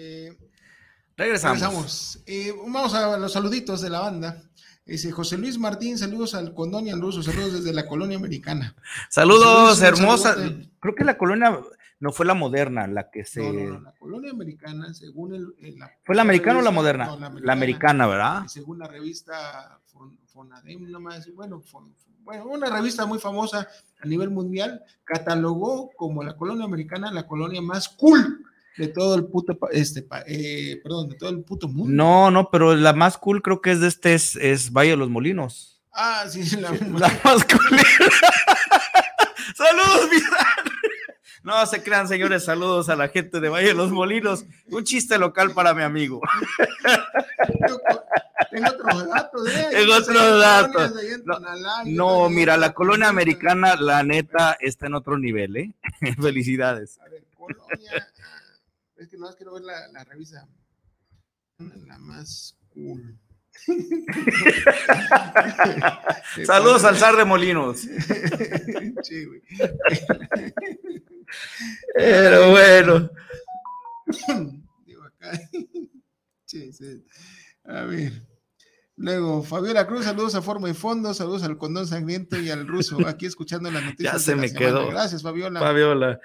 Eh, regresamos. Eh, vamos a los saluditos de la banda. Dice José Luis Martín, saludos al Condón y al Ruso, saludos desde la colonia americana. Saludos, hermosa. Creo que la colonia no fue la moderna la que se. No, no, la colonia americana, según el. ¿Fue la americana o la moderna? la, americana, ¿verdad? Según la revista Fonadem, nomás, bueno, bueno, una revista muy famosa a nivel mundial, catalogó como la colonia americana la colonia más cool de todo el puto, este, eh, perdón, de todo el puto mundo. No, no, pero la más cool creo que es de este, es, Valle de los Molinos. Ah, sí, la, la más cool. <laughs> Saludos, No se crean, señores, saludos a la gente de Valle de los Molinos. Un chiste local para mi amigo. Tengo otros datos, ¿eh? Tengo otros datos. No, mira, la colonia americana, la neta, está en otro nivel, ¿eh? <laughs> Felicidades. A ver, colonia es que no, es quiero ver la, la revista. La más cool. <laughs> <laughs> Saludos al zar de Molinos. <laughs> Sí, güey. Pero bueno. <coughs> Digo acá. Sí, sí. A ver. Luego, Fabiola Cruz, saludos a Forma y Fondo, saludos al Condón Sangriento y al Ruso, aquí escuchando las noticias. Ya se me quedó. Gracias, Fabiola. Fabiola.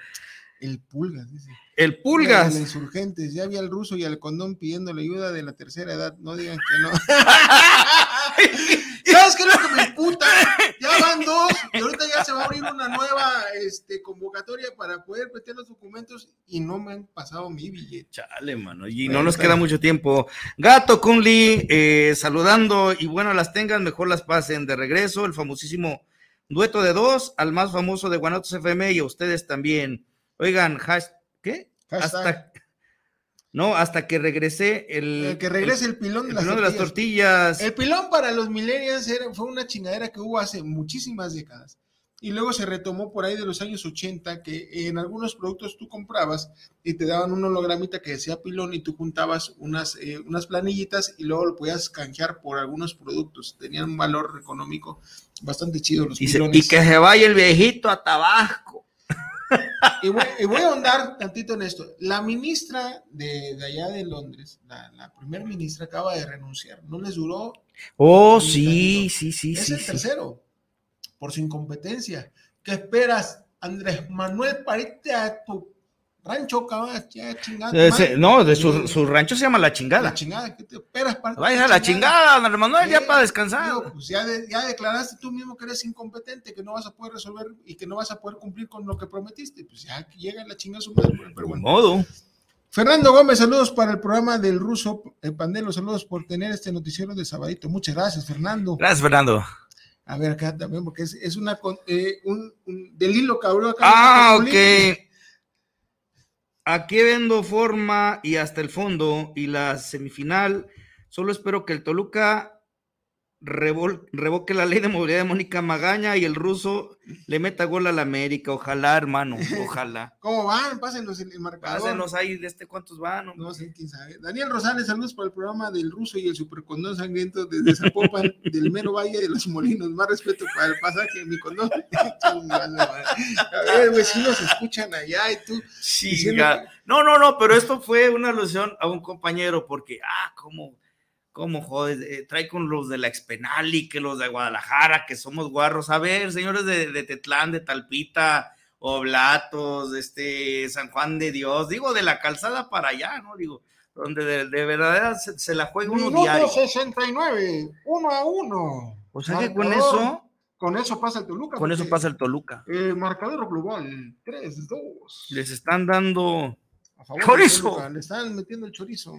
El Pulgas, dice. El Pulgas. Los insurgentes, ya había el ruso y al condón pidiendo la ayuda de la tercera edad. No digan que no. <laughs> ¿Sabes qué es lo que me puta? Ya van dos y ahorita ya se va a abrir una nueva este, convocatoria para poder meter los documentos y no me han pasado mi billete. Chale, mano. Y no nos queda mucho tiempo. Gato Kunli, eh, saludando y bueno, las tengan, mejor las pasen de regreso. El famosísimo dueto de dos, al más famoso de Guanatos FM y a ustedes también. Oigan, ¿qué? Hasta, no, hasta que regrese el... que regrese el, pilón, de, las tortillas. El pilón para los millennials fue una chingadera que hubo hace muchísimas décadas. Y luego se retomó por ahí de los años 80, que en algunos productos tú comprabas y te daban un hologramita que decía pilón y tú juntabas unas, eh, unas planillitas y luego lo podías canjear por algunos productos. Tenían un valor económico bastante chido los y y que se vaya el viejito a Tabasco y, voy, a ahondar tantito en esto. La ministra de, allá de Londres, la, la primera ministra acaba de renunciar. No les duró. Oh, sí, sí, sí, es sí. el tercero, por su incompetencia. ¿Qué esperas, Andrés Manuel, para a tu rancho, cabrón, ya chingada. no, de su, su, rancho se llama La Chingada. La Chingada, ¿qué te esperas para Vaya a la chingada, Andrés Manuel, ya para descansar. pues ya, ya, declaraste tú mismo que eres incompetente, que no vas a poder resolver y que no vas a poder cumplir con lo que prometiste. Pues ya llega la chingada su madre, pero bueno. modo. Fernando Gómez, saludos para el programa del ruso el Pandelo, saludos por tener este noticiero de Sabadito. Muchas gracias, Fernando. Gracias, Fernando. A ver, acá también, porque es, es una eh, un, un, del hilo cabrón acá. Ah, ok. Aquí vendo forma y hasta el fondo y la semifinal. Solo espero que el Toluca revol- revoque la ley de movilidad de Mónica Magaña y el ruso le meta gol a la América. Ojalá, hermano, <laughs> ojalá. ¿Cómo van? Pásenlos el, el marcador. Pásenos ahí de este cuántos van. hombre? No sé quién sabe. Daniel Rosales, saludos para el programa del ruso y el supercondón sangriento desde Zapopan, <laughs> del mero valle de los molinos. Más respeto para el pasaje de mi condón. <laughs> A ver, vecinos escuchan allá y tú. Sí, diciendo No, no, no, pero esto fue una alusión a un compañero porque, ah, cómo, cómo joder, eh, trae con los de la Expenali, que los de Guadalajara, que somos guarros. A ver, señores de, de Tetlán, de Talpita, Oblatos, de este, San Juan de Dios, digo, de la calzada para allá, ¿no? Digo, donde de, de verdad se, se la juega uno diario. Minuto 69, uno a uno. O sea que con eso, Con eso pasa el Toluca. con eso pasa el Toluca. eh, marcador global, 3-2. Les están dando. A favor del ¡Chorizo! Le están metiendo el chorizo.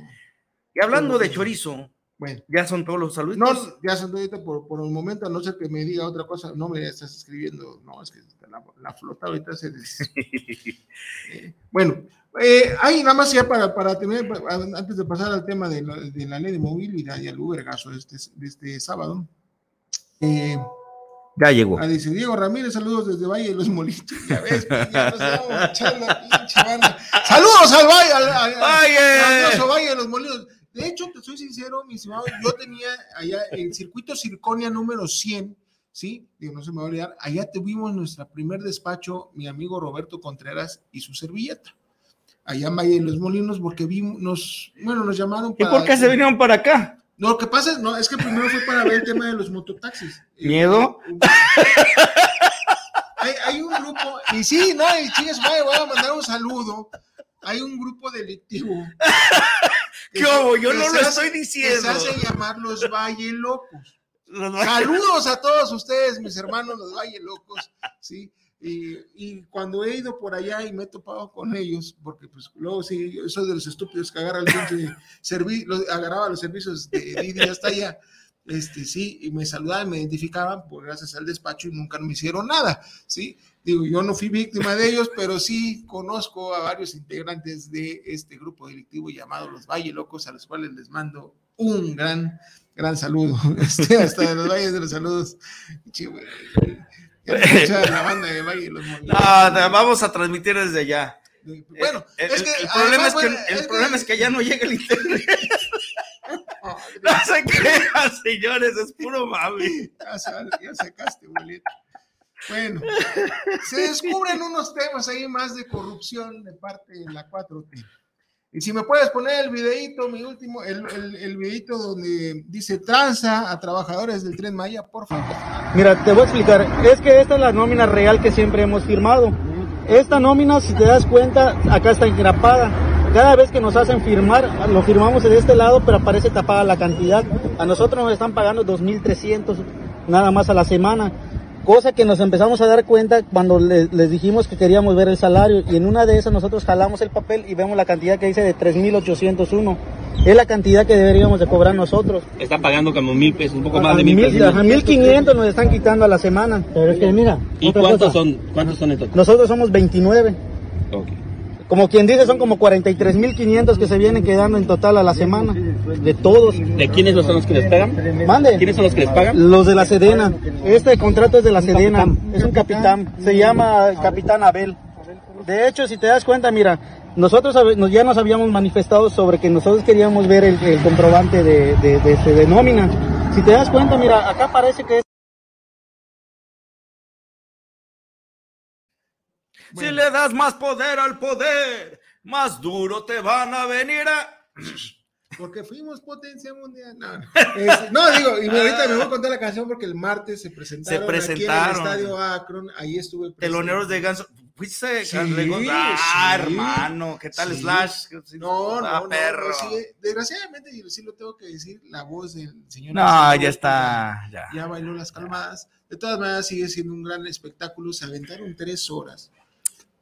Y hablando de chorizo, Bueno. ya son todos los saludos. No, ya son ahorita por, por el momento, a no ser que me diga otra cosa, no me estás escribiendo, no, es que la, la flota ahorita se des... <laughs> Eh, bueno, eh, ahí nada más ya para, para tener, antes de pasar al tema de la, de la ley de movilidad y al Ubergazo de este, de este sábado, eh, Ya llegó. Ah, dice Diego Ramírez, saludos desde Valle de los Molinos. <laughs> Ya ves, ya nos echar la pinche banda. Saludos al Valle, al, al- al Valle. Valle de los Molinos. De hecho, te soy sincero, mi estimado, yo tenía allá el circuito Circonia número 100, ¿sí? Digo, no se me va a olvidar. Allá tuvimos nuestro primer despacho, mi amigo Roberto Contreras y su servilleta. Allá en Valle de los Molinos, porque vimos, nos, bueno, nos llamaron ¿Y por qué se vinieron para acá? No, lo que pasa es, no, es que primero fue para ver el tema de los mototaxis. Eh, ¿Miedo? hay, hay un grupo, y sí, no, y chingas, voy a mandar un saludo. Hay un grupo delictivo. que <laughs> ¿Qué se- hubo? Yo que no se lo hace- estoy diciendo. se hacen llamar los Valle Locos. <laughs> Los Valle- Saludos a todos ustedes, mis hermanos, los Valle Locos, ¿sí? Y, y cuando he ido por allá y me he topado con ellos, porque pues luego sí, soy de los estúpidos que agarra el pinche servi- los- agarraba los servicios de Didi hasta allá, este, sí, y me saludaban, me identificaban, por gracias al despacho y nunca me hicieron nada, ¿sí? Digo, yo no fui víctima de ellos, pero sí conozco a varios integrantes de este grupo delictivo llamado los Valle Locos, a los cuales les mando un gran, gran saludo, <laughs> este, hasta de los Valles de los Saludos. Escucha la banda de Valle los. No, te- vamos a transmitir desde allá. Bueno, el, es que el problema, además, es que, bueno, el es que- problema es que ya no llega el internet. No se crean, señores, es puro mami. Ya, sal- ya sacaste, boleta. Bueno, se descubren unos temas ahí más de corrupción de parte de la 4T. Y si me puedes poner el videito, mi último, el, el, el videito donde dice tranza a trabajadores del Tren Maya, por favor. Mira, te voy a explicar. Es que esta es la nómina real que siempre hemos firmado. Esta nómina, si te das cuenta, acá está engrapada. Cada vez que nos hacen firmar, lo firmamos de este lado, pero aparece tapada la cantidad. A nosotros nos están pagando 2.300 nada más a la semana. Cosa que nos empezamos a dar cuenta cuando le- les dijimos que queríamos ver el salario. Y en una de esas nosotros jalamos el papel y vemos la cantidad que dice de 3.801. Es la cantidad que deberíamos de cobrar nosotros. Está pagando como mil pesos, un poco más A de mil mil- pesos. a 1500 nos están quitando a la semana. Pero es que mira. ¿Y cuántos cosa. son, cuántos son en total? Nosotros somos 29. Ok. Como quien dice, son como 43.500 que se vienen quedando en total a la semana. De todos. ¿De quiénes son los que les pagan? Mande. ¿Quiénes son los que les pagan? Los de la Sedena. Este contrato es de la Sedena. Es un capitán. Se llama Capitán Abel. De hecho, si te das cuenta, mira, nosotros ya nos habíamos manifestado sobre que nosotros queríamos ver el, el comprobante de, de, de, este, de nómina. Si te das cuenta, mira, acá parece que es Si le das más poder al poder, más duro te van a venir a. Porque fuimos potencia mundial. No, no. <laughs> Es- no, digo, y ahorita me voy a contar la canción porque el martes se presentaron, Se presentaron. aquí en el estadio Akron. Ahí estuve. presente. Teloneros de Ganso. Fuiste Sí? Ah, sí. hermano, ¿qué tal Sí. Slash? No, no, Ah, no, perro. no, desgraciadamente, y sí lo tengo que decir, la voz del señor. No, ya está, ya. Ya bailó las calmadas. De todas maneras, sigue siendo un gran espectáculo. Se aventaron tres horas.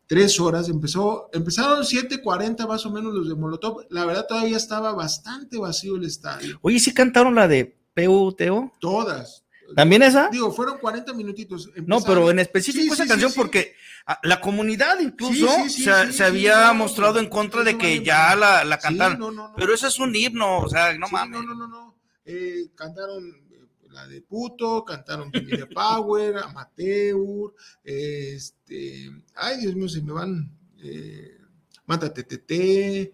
Tres horas. Empezó, empezaron 7:40 más o menos los de Molotov. La verdad, todavía estaba bastante vacío el estadio. Oye, ¿sí cantaron la de PUTO? Todas. ¿También esa? Digo, fueron 40 minutitos. No, pero en específico Sí, esa sí, canción sí, porque la comunidad incluso se, se había mostrado en contra de que ya la, la cantaron. no, no, no. Pero eso es un himno, o sea, no mames. No, no, no, no. Eh, cantaron la de Puto, cantaron the Power, Amateur, este, ay Dios mío, se me van, eh, Mátate TT,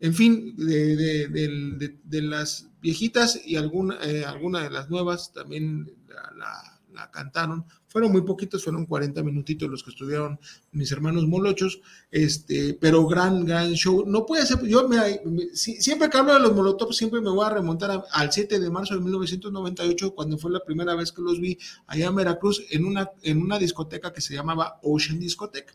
en fin, de, de- de- de las viejitas y alguna, eh, alguna de las nuevas también la- la cantaron. Fueron muy poquitos, fueron 40 minutitos los que estuvieron mis hermanos molochos, este, pero gran, gran show. No puede ser, yo me, me- si- siempre que hablo de los Molotov, siempre me voy a remontar al 7 de marzo de 1998, cuando fue la primera vez que los vi allá en Veracruz, en una, en una discoteca que se llamaba Ocean Discoteca.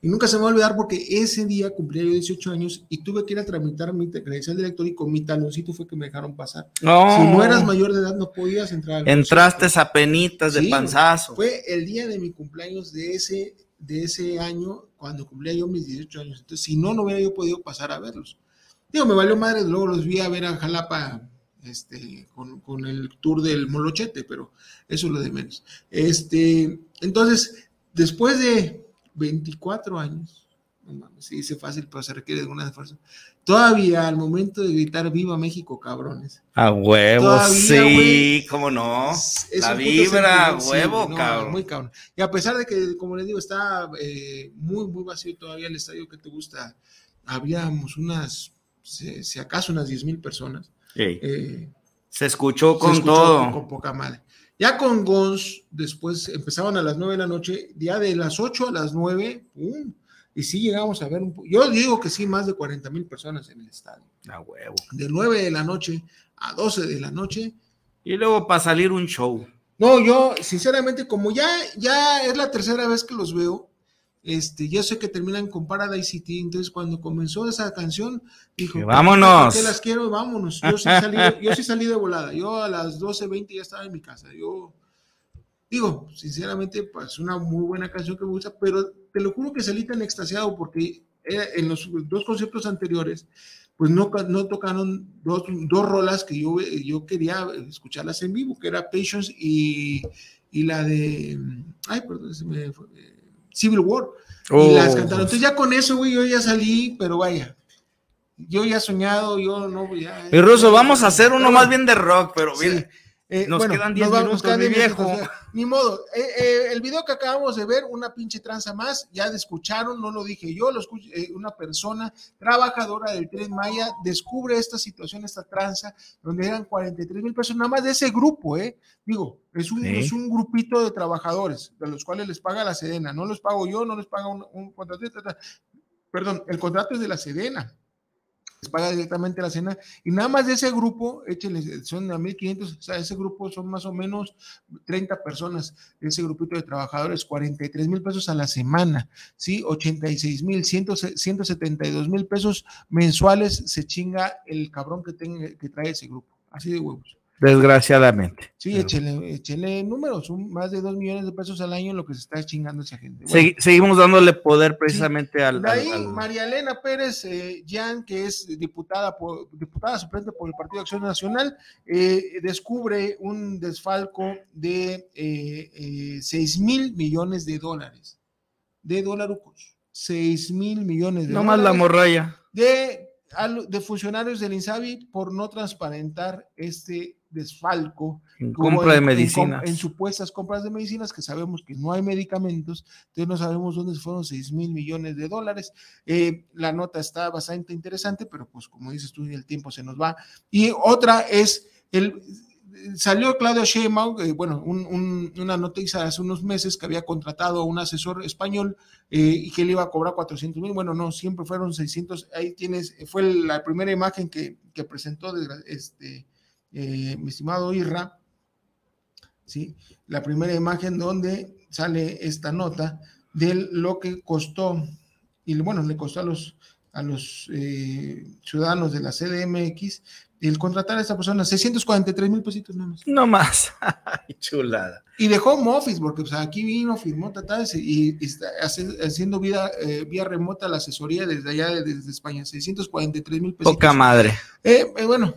Y nunca se me va a olvidar porque ese día cumplía yo 18 años y tuve que ir a tramitar mi credencial de lector y con mi taloncito fue que me dejaron pasar. No. Si no eras mayor de edad no podías entrar. al Entraste a penitas de Sí, panzazo. Fue el día de mi cumpleaños de ese, de ese año, cuando cumplía yo mis 18 años. Entonces, si no, no hubiera yo podido pasar a verlos. Digo, me valió madre, luego los vi a ver a Jalapa este, con, con el tour del Molochete, pero eso es lo de menos. Este, entonces, después de 24 años, no mames, se dice fácil, pero se requiere de alguna esfuerzo. Todavía al momento de gritar Viva México, cabrones. A huevo, Todavía, sí, cómo no. La un vibra, sí, huevo, no, cabrón. Muy cabrón. Y a pesar de que, como les digo, está eh, muy, muy vacío todavía el estadio que te gusta, habíamos unas, si, si acaso unas 10 mil personas. Eh, Se escuchó se con escuchó todo. Con, con poca madre. Ya con Gons, después empezaban a las 9 de la noche, ya de las 8 a las 9, ¡pum! Y sí llegamos a ver un Yo digo que sí, más de 40 mil personas en el estadio. A huevo. De 9 de la noche a 12 de la noche. Y luego para salir un show. No, yo, sinceramente, como ya, ya es la tercera vez que los veo, este, yo sé que terminan con Paradise City, entonces cuando comenzó esa canción, dijo, Que vámonos. ¿Por qué las quiero? Vámonos. Yo sí, salí, yo sí salí de volada. Yo a las 12.20 ya estaba en mi casa. Yo, digo, sinceramente, pues una muy buena canción que me gusta, pero te lo juro que salí tan extasiado porque era- en los dos conciertos anteriores, pues no, no tocaron dos, dos rolas que yo, yo quería escucharlas en vivo, que era Patience y, y la de, ay, perdón, se me fue, eh, Civil War. Oh. Y las cantaron. Entonces ya con eso, güey, yo ya salí, pero vaya, yo ya soñado, yo no, ya. Y Ruso, vamos a hacer uno más bien de rock, pero Sí. Eh, nos bueno, quedan 10 nos vamos- minutos, quedan 10 viejo. Ni modo. Eh, eh, el video que acabamos de ver, una pinche tranza más, ya escucharon, no lo dije yo, lo escuché, una persona trabajadora del Tren Maya descubre esta situación, esta tranza, donde eran 43 mil pesos, nada más de ese grupo, ¿eh? Digo, es un, Sí. es un grupito de trabajadores, de los cuales les paga la Sedena, no los pago yo, no les paga un, un ta. perdón, el contrato es de la Sedena les paga directamente la cena y nada más de ese grupo, échenle, son a 1500, o sea, ese grupo son más o menos 30 personas, ese grupito de trabajadores, 43 mil pesos a la semana, ¿sí? 86 mil, 172 mil pesos mensuales se chinga el cabrón que, tenga, que trae ese grupo, así de huevos. Desgraciadamente. Sí, échele, échele números, son más de 2 millones de pesos al año en lo que se está chingando esa gente. Bueno, Segui- seguimos dándole poder precisamente al, de ahí, al- María Elena Pérez eh, Jan, que es diputada, por, diputada suplente por el Partido de Acción Nacional, eh, descubre un desfalco de eh, 6 mil millones de dólares. De dolarucos. 6 mil millones de No más la dólares morralla. de, de funcionarios del INSABI por no transparentar este desfalco En compra de en- en com- medicinas. En, supuestas compras de medicinas que sabemos que no hay medicamentos, entonces no sabemos dónde fueron 6 mil millones de dólares. Eh, la nota está bastante interesante, pero pues como dices tú, el tiempo se nos va. Y otra es el... Salió Claudio Sheinbaum, eh, bueno, un- un- una noticia hace unos meses que había contratado a un asesor español eh, y que le iba a cobrar 400 mil. Bueno, no, siempre fueron 600. Ahí tienes, fue la primera imagen que, que presentó desgra- este, eh, mi estimado Irra, ¿sí? La primera imagen donde sale esta nota de lo que costó, y bueno, le costó a los, a los ciudadanos de la CDMX el contratar a esta persona 643 mil pesitos nada más. No más. <laughs> Ay, chulada. Y de home office, porque pues, aquí vino, firmó, tata, y, y está hace- haciendo vida, eh, vía remota la asesoría desde allá, desde España, 643 mil pesos. Poca madre. Eh, eh, bueno,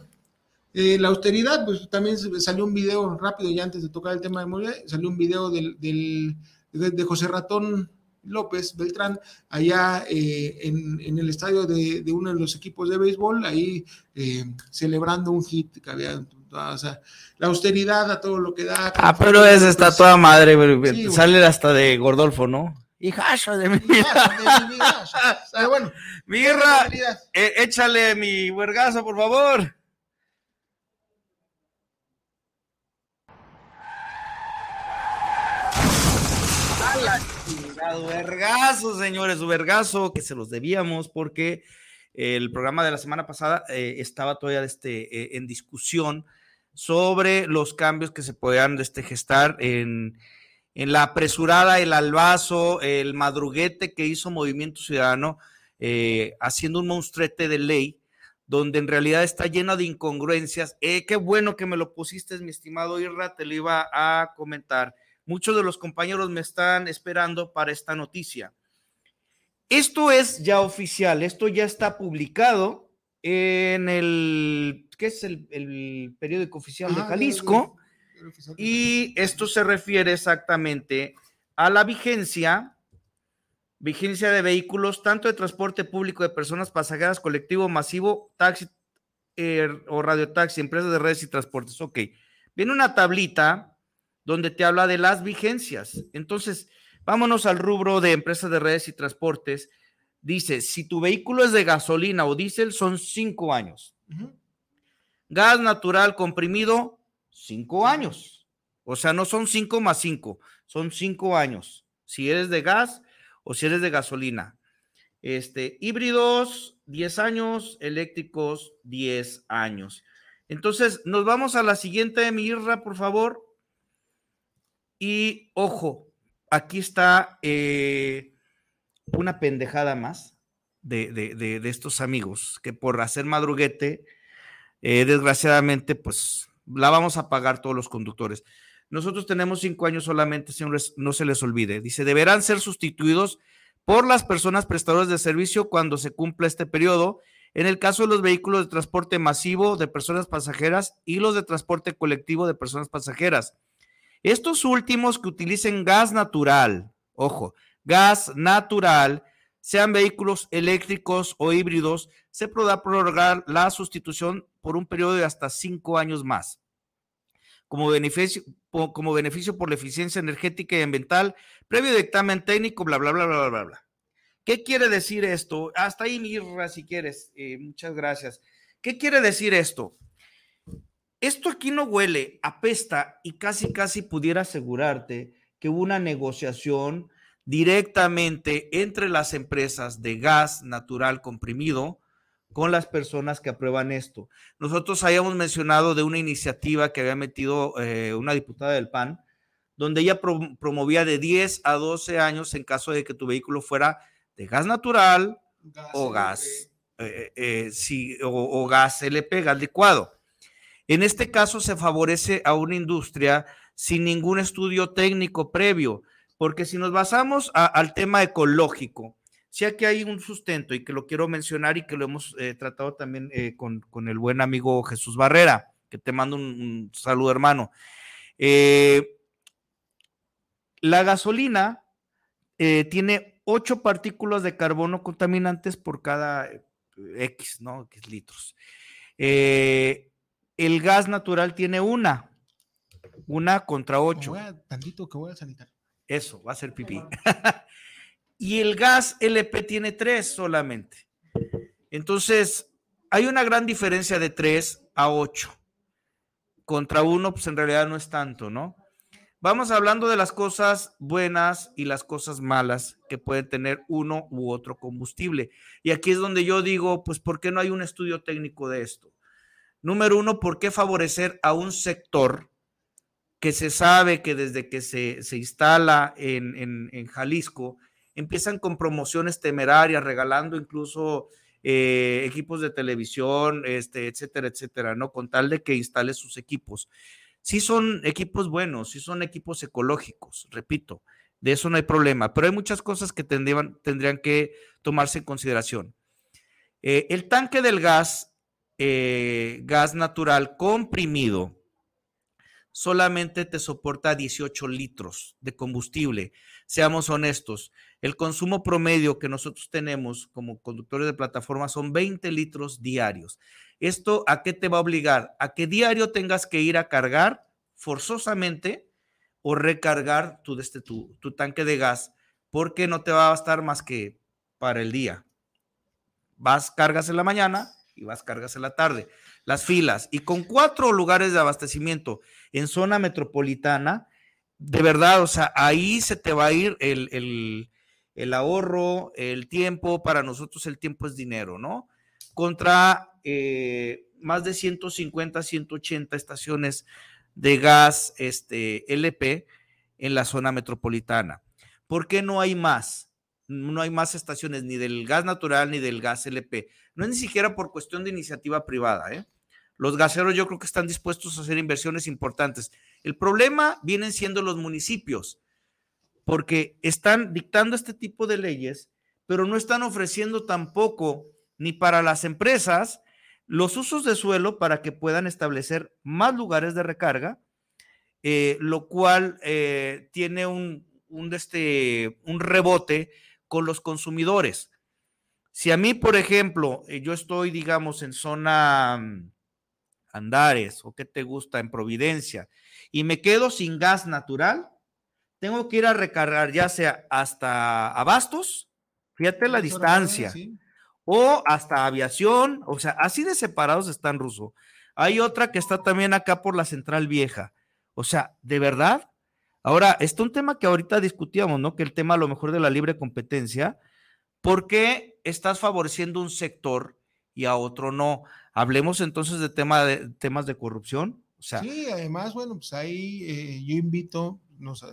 eh, la austeridad, pues también salió un video rápido, ya antes de tocar el tema de movilidad, salió un video del, del- de, de José Ratón López Beltrán, allá eh, en, en el estadio de, de uno de los equipos de béisbol, ahí eh, celebrando un hit que había O sea, la austeridad a todo lo que da. Ah, pero esa está Pues, toda madre. Sí. Sale hasta de Gordolfo, ¿no? Hijazo de mi vida. Pero <laughs> bueno, Mirra, eh, échale mi huergazo, por favor. Chingada, Vergazo, señores, vergazo, que se los debíamos porque el programa de la semana pasada eh, estaba todavía este, eh, en discusión sobre los cambios que se podían este, gestar en, en la apresurada, el albazo, el madruguete que hizo Movimiento Ciudadano, eh, haciendo un monstruete de ley, donde en realidad está lleno de incongruencias. Eh, qué bueno que me lo pusiste, mi estimado Irra, te lo iba a comentar. Muchos de los compañeros me están esperando para esta noticia. Esto es ya oficial, esto ya está publicado en el, ¿qué es el, el periódico oficial de Jalisco? Y esto se refiere exactamente a la vigencia, vigencia de vehículos, tanto de transporte público de personas pasajeras, colectivo, masivo, taxi eh, o radiotaxi, empresas de redes y transportes. Ok, viene una tablita donde te habla de las vigencias. Entonces, vámonos al rubro de empresas de redes y transportes. Dice, si tu vehículo es de gasolina o diésel, son cinco años. Gas natural comprimido, cinco años. O sea, no son cinco más cinco, son cinco años. Si eres de gas o si eres de gasolina. Este, híbridos, 10 años, eléctricos, 10 años. Entonces, nos vamos a la siguiente, Mirra, por favor. Y ojo, aquí está eh, una pendejada más de, de, de, estos amigos que por hacer madruguete, eh, desgraciadamente, pues la vamos a pagar todos los conductores. Nosotros tenemos cinco años solamente, señores, no se les olvide. Dice, deberán ser sustituidos por las personas prestadoras de servicio cuando se cumpla este periodo. En el caso de los vehículos de transporte masivo de personas pasajeras y los de transporte colectivo de personas pasajeras. Estos últimos que utilicen gas natural, ojo, gas natural, sean vehículos eléctricos o híbridos, se podrá prorrogar la sustitución por un periodo de hasta cinco años más. Como beneficio, por la eficiencia energética y ambiental, previo dictamen técnico, bla, bla, bla, bla, bla, bla. ¿Qué quiere decir esto? Hasta ahí, Mirra, si quieres. Eh, muchas gracias. ¿Qué quiere decir esto? Esto aquí no huele, apesta y casi, casi pudiera asegurarte que hubo una negociación directamente entre las empresas de gas natural comprimido con las personas que aprueban esto. Nosotros habíamos mencionado de una iniciativa que había metido eh, una diputada del PAN, donde ella pro promovía de 10 a 12 años en caso de que tu vehículo fuera de gas natural gas o gas, eh, eh, sí, o, o gas LP, gas licuado. En este caso se favorece a una industria sin ningún estudio técnico previo, porque si nos basamos al tema ecológico, si aquí hay un sustento y que lo quiero mencionar y que lo hemos eh, tratado también eh, con, el buen amigo Jesús Barrera, que te mando un, saludo hermano. Eh, la gasolina tiene ocho partículas de carbono contaminantes por cada X, ¿no? X litros. El gas natural tiene una, una contra ocho. A, tantito que voy a sanitar. Eso, va a ser pipí. <laughs> y el gas LP tiene tres solamente. Entonces, hay una gran diferencia de tres a ocho. Contra uno, pues en realidad no es tanto, ¿no? Vamos hablando de las cosas buenas y las cosas malas que puede tener uno u otro combustible. Y aquí es donde yo digo, pues, ¿por qué no hay un estudio técnico de esto? Número uno, ¿por qué favorecer a un sector que se sabe que desde que se, se instala en, en, Jalisco, empiezan con promociones temerarias, regalando incluso eh, equipos de televisión, este, etcétera, etcétera, ¿no? Con tal de que instale sus equipos. Sí son equipos buenos, sí son equipos ecológicos, repito, de eso no hay problema, pero hay muchas cosas que tendrían, tendrían que tomarse en consideración. Eh, el tanque del gas, eh, gas natural comprimido, solamente te soporta 18 litros de combustible. Seamos honestos, el consumo promedio que nosotros tenemos como conductores de plataforma son 20 litros diarios. ¿Esto a qué te va a obligar? A que diario tengas que ir a cargar forzosamente o recargar tu, tu tanque de gas, porque no te va a bastar más que para el día. Vas, cargas en la mañana y vas, cargas en la tarde. Las filas. Y con cuatro lugares de abastecimiento en zona metropolitana, de verdad, o sea, ahí se te va a ir el, el, el ahorro, el tiempo. Para nosotros el tiempo es dinero, ¿no? Contra eh, más de 150, 180 estaciones de gas este, LP en la zona metropolitana. ¿Por qué no hay más? No hay más estaciones ni del gas natural ni del gas LP. No es ni siquiera por cuestión de iniciativa privada. ¿eh? Los gaseros yo creo que están dispuestos a hacer inversiones importantes. El problema vienen siendo los municipios, porque están dictando este tipo de leyes, pero no están ofreciendo tampoco ni para las empresas los usos de suelo para que puedan establecer más lugares de recarga, eh, lo cual eh, tiene un, un, este, un rebote con los consumidores. Si a mí, por ejemplo, eh, yo estoy, digamos, en zona mm, Andares o qué te gusta, en Providencia, y me quedo sin gas natural, tengo que ir a recargar ya sea hasta Abastos, fíjate la distancia, o hasta aviación, o sea, así de separados están ruso. Hay otra que está también acá por la central vieja. O sea, de verdad. Ahora, está un tema que ahorita discutíamos, ¿no? Que el tema a lo mejor de la libre competencia. ¿Por qué estás favoreciendo un sector y a otro no? Hablemos entonces de, tema de temas de corrupción. Sí, además, bueno, pues ahí eh, yo invito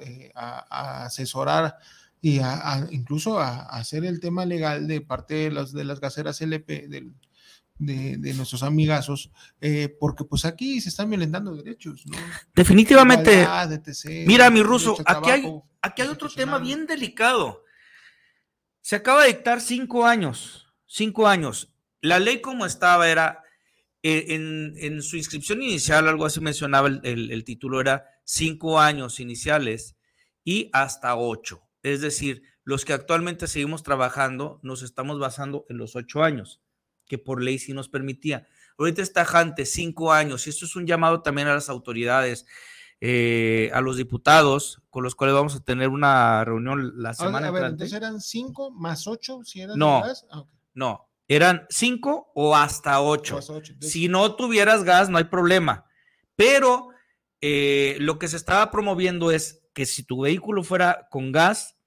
eh, a, a asesorar y a, incluso a, hacer el tema legal de parte de las, de las gaseras LP, de, de, nuestros amigazos, eh, porque pues aquí se están violentando derechos. ¿no? Definitivamente. Mira, mi ruso, aquí hay, aquí hay otro tema bien delicado. Se acaba de dictar cinco años, cinco años. La ley como estaba era, eh, en, en, su inscripción inicial, algo así mencionaba el, el, el título, era cinco años iniciales y hasta ocho. Es decir, los que actualmente seguimos trabajando nos estamos basando en los ocho años, que por ley sí nos permitía. Ahorita está Jante, cinco años, y esto es un llamado también a las autoridades, eh, a los diputados, con los cuales vamos a tener una reunión la semana a ver, entonces eran cinco más ocho, si eran no, gas? Ah, okay. no, eran cinco o hasta ocho. O hasta ocho. Si no tuvieras gas, no hay problema. Pero eh, lo que se estaba promoviendo es que si tu vehículo fuera con gas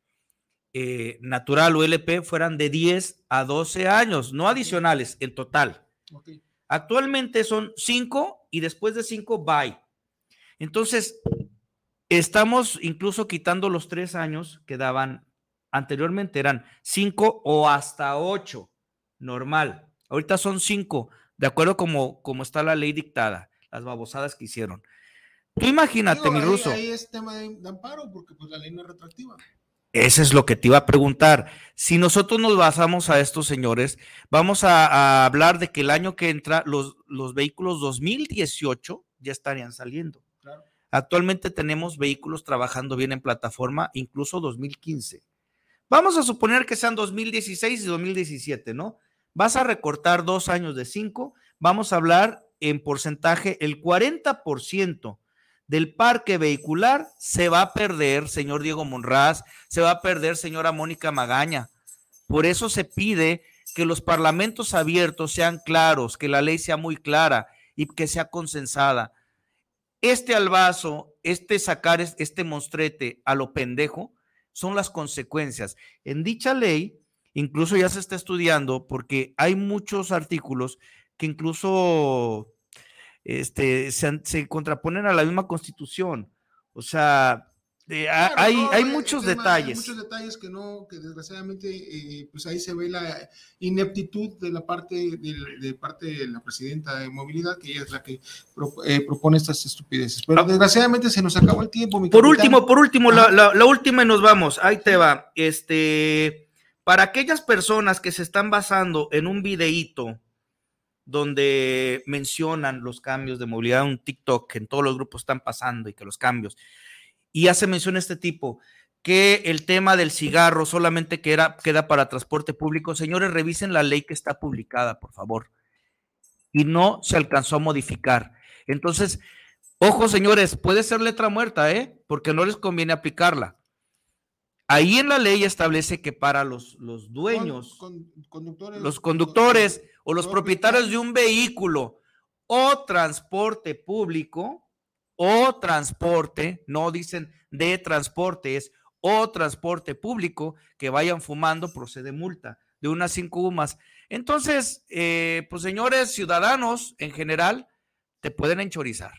eh, natural o LP, fueran de 10 a 12 años, no adicionales, en total. Okay. Actualmente son 5 y después de 5, bye. Entonces, estamos incluso quitando los 3 años que daban anteriormente, eran 5 o hasta 8, normal. Ahorita son 5, de acuerdo como, como está la ley dictada, las babosadas que hicieron. Tú imagínate, Digo, mi ahí, ruso. Ahí es tema de, de, amparo, porque pues la ley no es retroactiva. Eso es lo que te iba a preguntar. Si nosotros nos basamos a estos señores, vamos a, a hablar de que el año que entra los, los vehículos 2018 ya estarían saliendo. Claro. Actualmente tenemos vehículos trabajando bien en plataforma, incluso 2015. Vamos a suponer que sean 2016 y 2017, ¿no? Vas a recortar dos años de cinco, vamos a hablar en porcentaje, el 40% del parque vehicular se va a perder, señor Diego Monraz, se va a perder, señora Mónica Magaña. Por eso se pide que los parlamentos abiertos sean claros, que la ley sea muy clara y que sea consensada. Este albazo, este sacar este monstrete a lo pendejo, son las consecuencias. En dicha ley, incluso ya se está estudiando porque hay muchos artículos que incluso este, se, se, contraponen a la misma constitución. O sea, eh, claro, hay, no, hay muchos tema, detalles. Hay muchos detalles que no, que desgraciadamente, eh, pues ahí se ve la ineptitud de la parte de, de, parte de la presidenta de movilidad, que ella es la que pro, eh, propone estas estupideces. Pero desgraciadamente se nos acabó el tiempo. Mi por capitán. último, por último, la, la, la última y nos vamos. Ahí te va. Este, para aquellas personas que se están basando en un videíto donde mencionan los cambios de movilidad, un TikTok que en todos los grupos están pasando y que los cambios. Y hace mención este tipo, que el tema del cigarro solamente queda, queda para transporte público. Señores, revisen la ley que está publicada, por favor. Y no se alcanzó a modificar. Entonces, ojo, señores, puede ser letra muerta, ¿eh? Porque no les conviene aplicarla. Ahí en la ley establece que para los, los dueños, conductores, los conductores o los propietarios de un vehículo o transporte público o transporte, no dicen de transporte, es o transporte público que vayan fumando, procede multa de unas cinco UMAS. Entonces, eh, pues señores ciudadanos en general, te pueden enchorizar.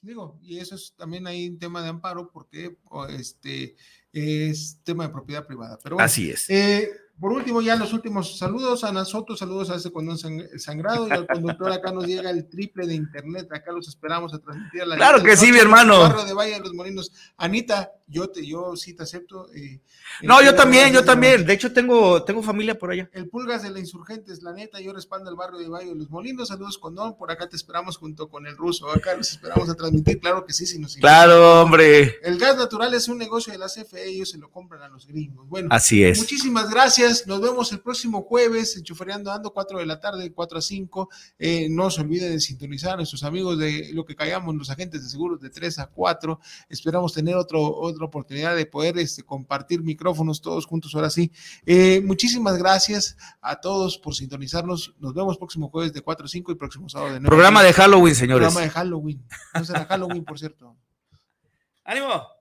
Digo, y eso es también ahí un tema de amparo porque este es tema de propiedad privada. Pero Así es. Eh, por último, ya los últimos saludos a nosotros, saludos a ese condón sangrado y al conductor acá nos llega el triple de internet, acá los esperamos a transmitir a la Claro que sí, mi hermano. Barrio de Valle de los Molinos. Anita, yo te, yo sí te acepto. Eh, no, yo el- también, yo el- también. De hecho, tengo, tengo familia por allá. El Pulgas de la Insurgentes, la neta, yo respaldo el barrio de Valle de los Molinos. Saludos, condón. Por acá te esperamos junto con el ruso. Acá los esperamos a transmitir, claro que sí, si nos Claro, hombre. El gas natural es un negocio de la CFE, ellos se lo compran a los gringos. Bueno, Así es. Muchísimas gracias. Nos vemos el próximo jueves en Chufereando Ando, 4 de la tarde, 4 a 5. Eh, no se olviden de sintonizar a nuestros amigos de lo que callamos, los agentes de seguros de 3 a 4. Esperamos tener otro, otra oportunidad de poder este, compartir micrófonos todos juntos ahora sí. Eh, muchísimas gracias a todos por sintonizarnos. Nos vemos próximo jueves de 4 a 5 y próximo sábado de 9 Programa de Halloween, señores. Programa de Halloween. No será Halloween, por cierto. <laughs> ¡Ánimo!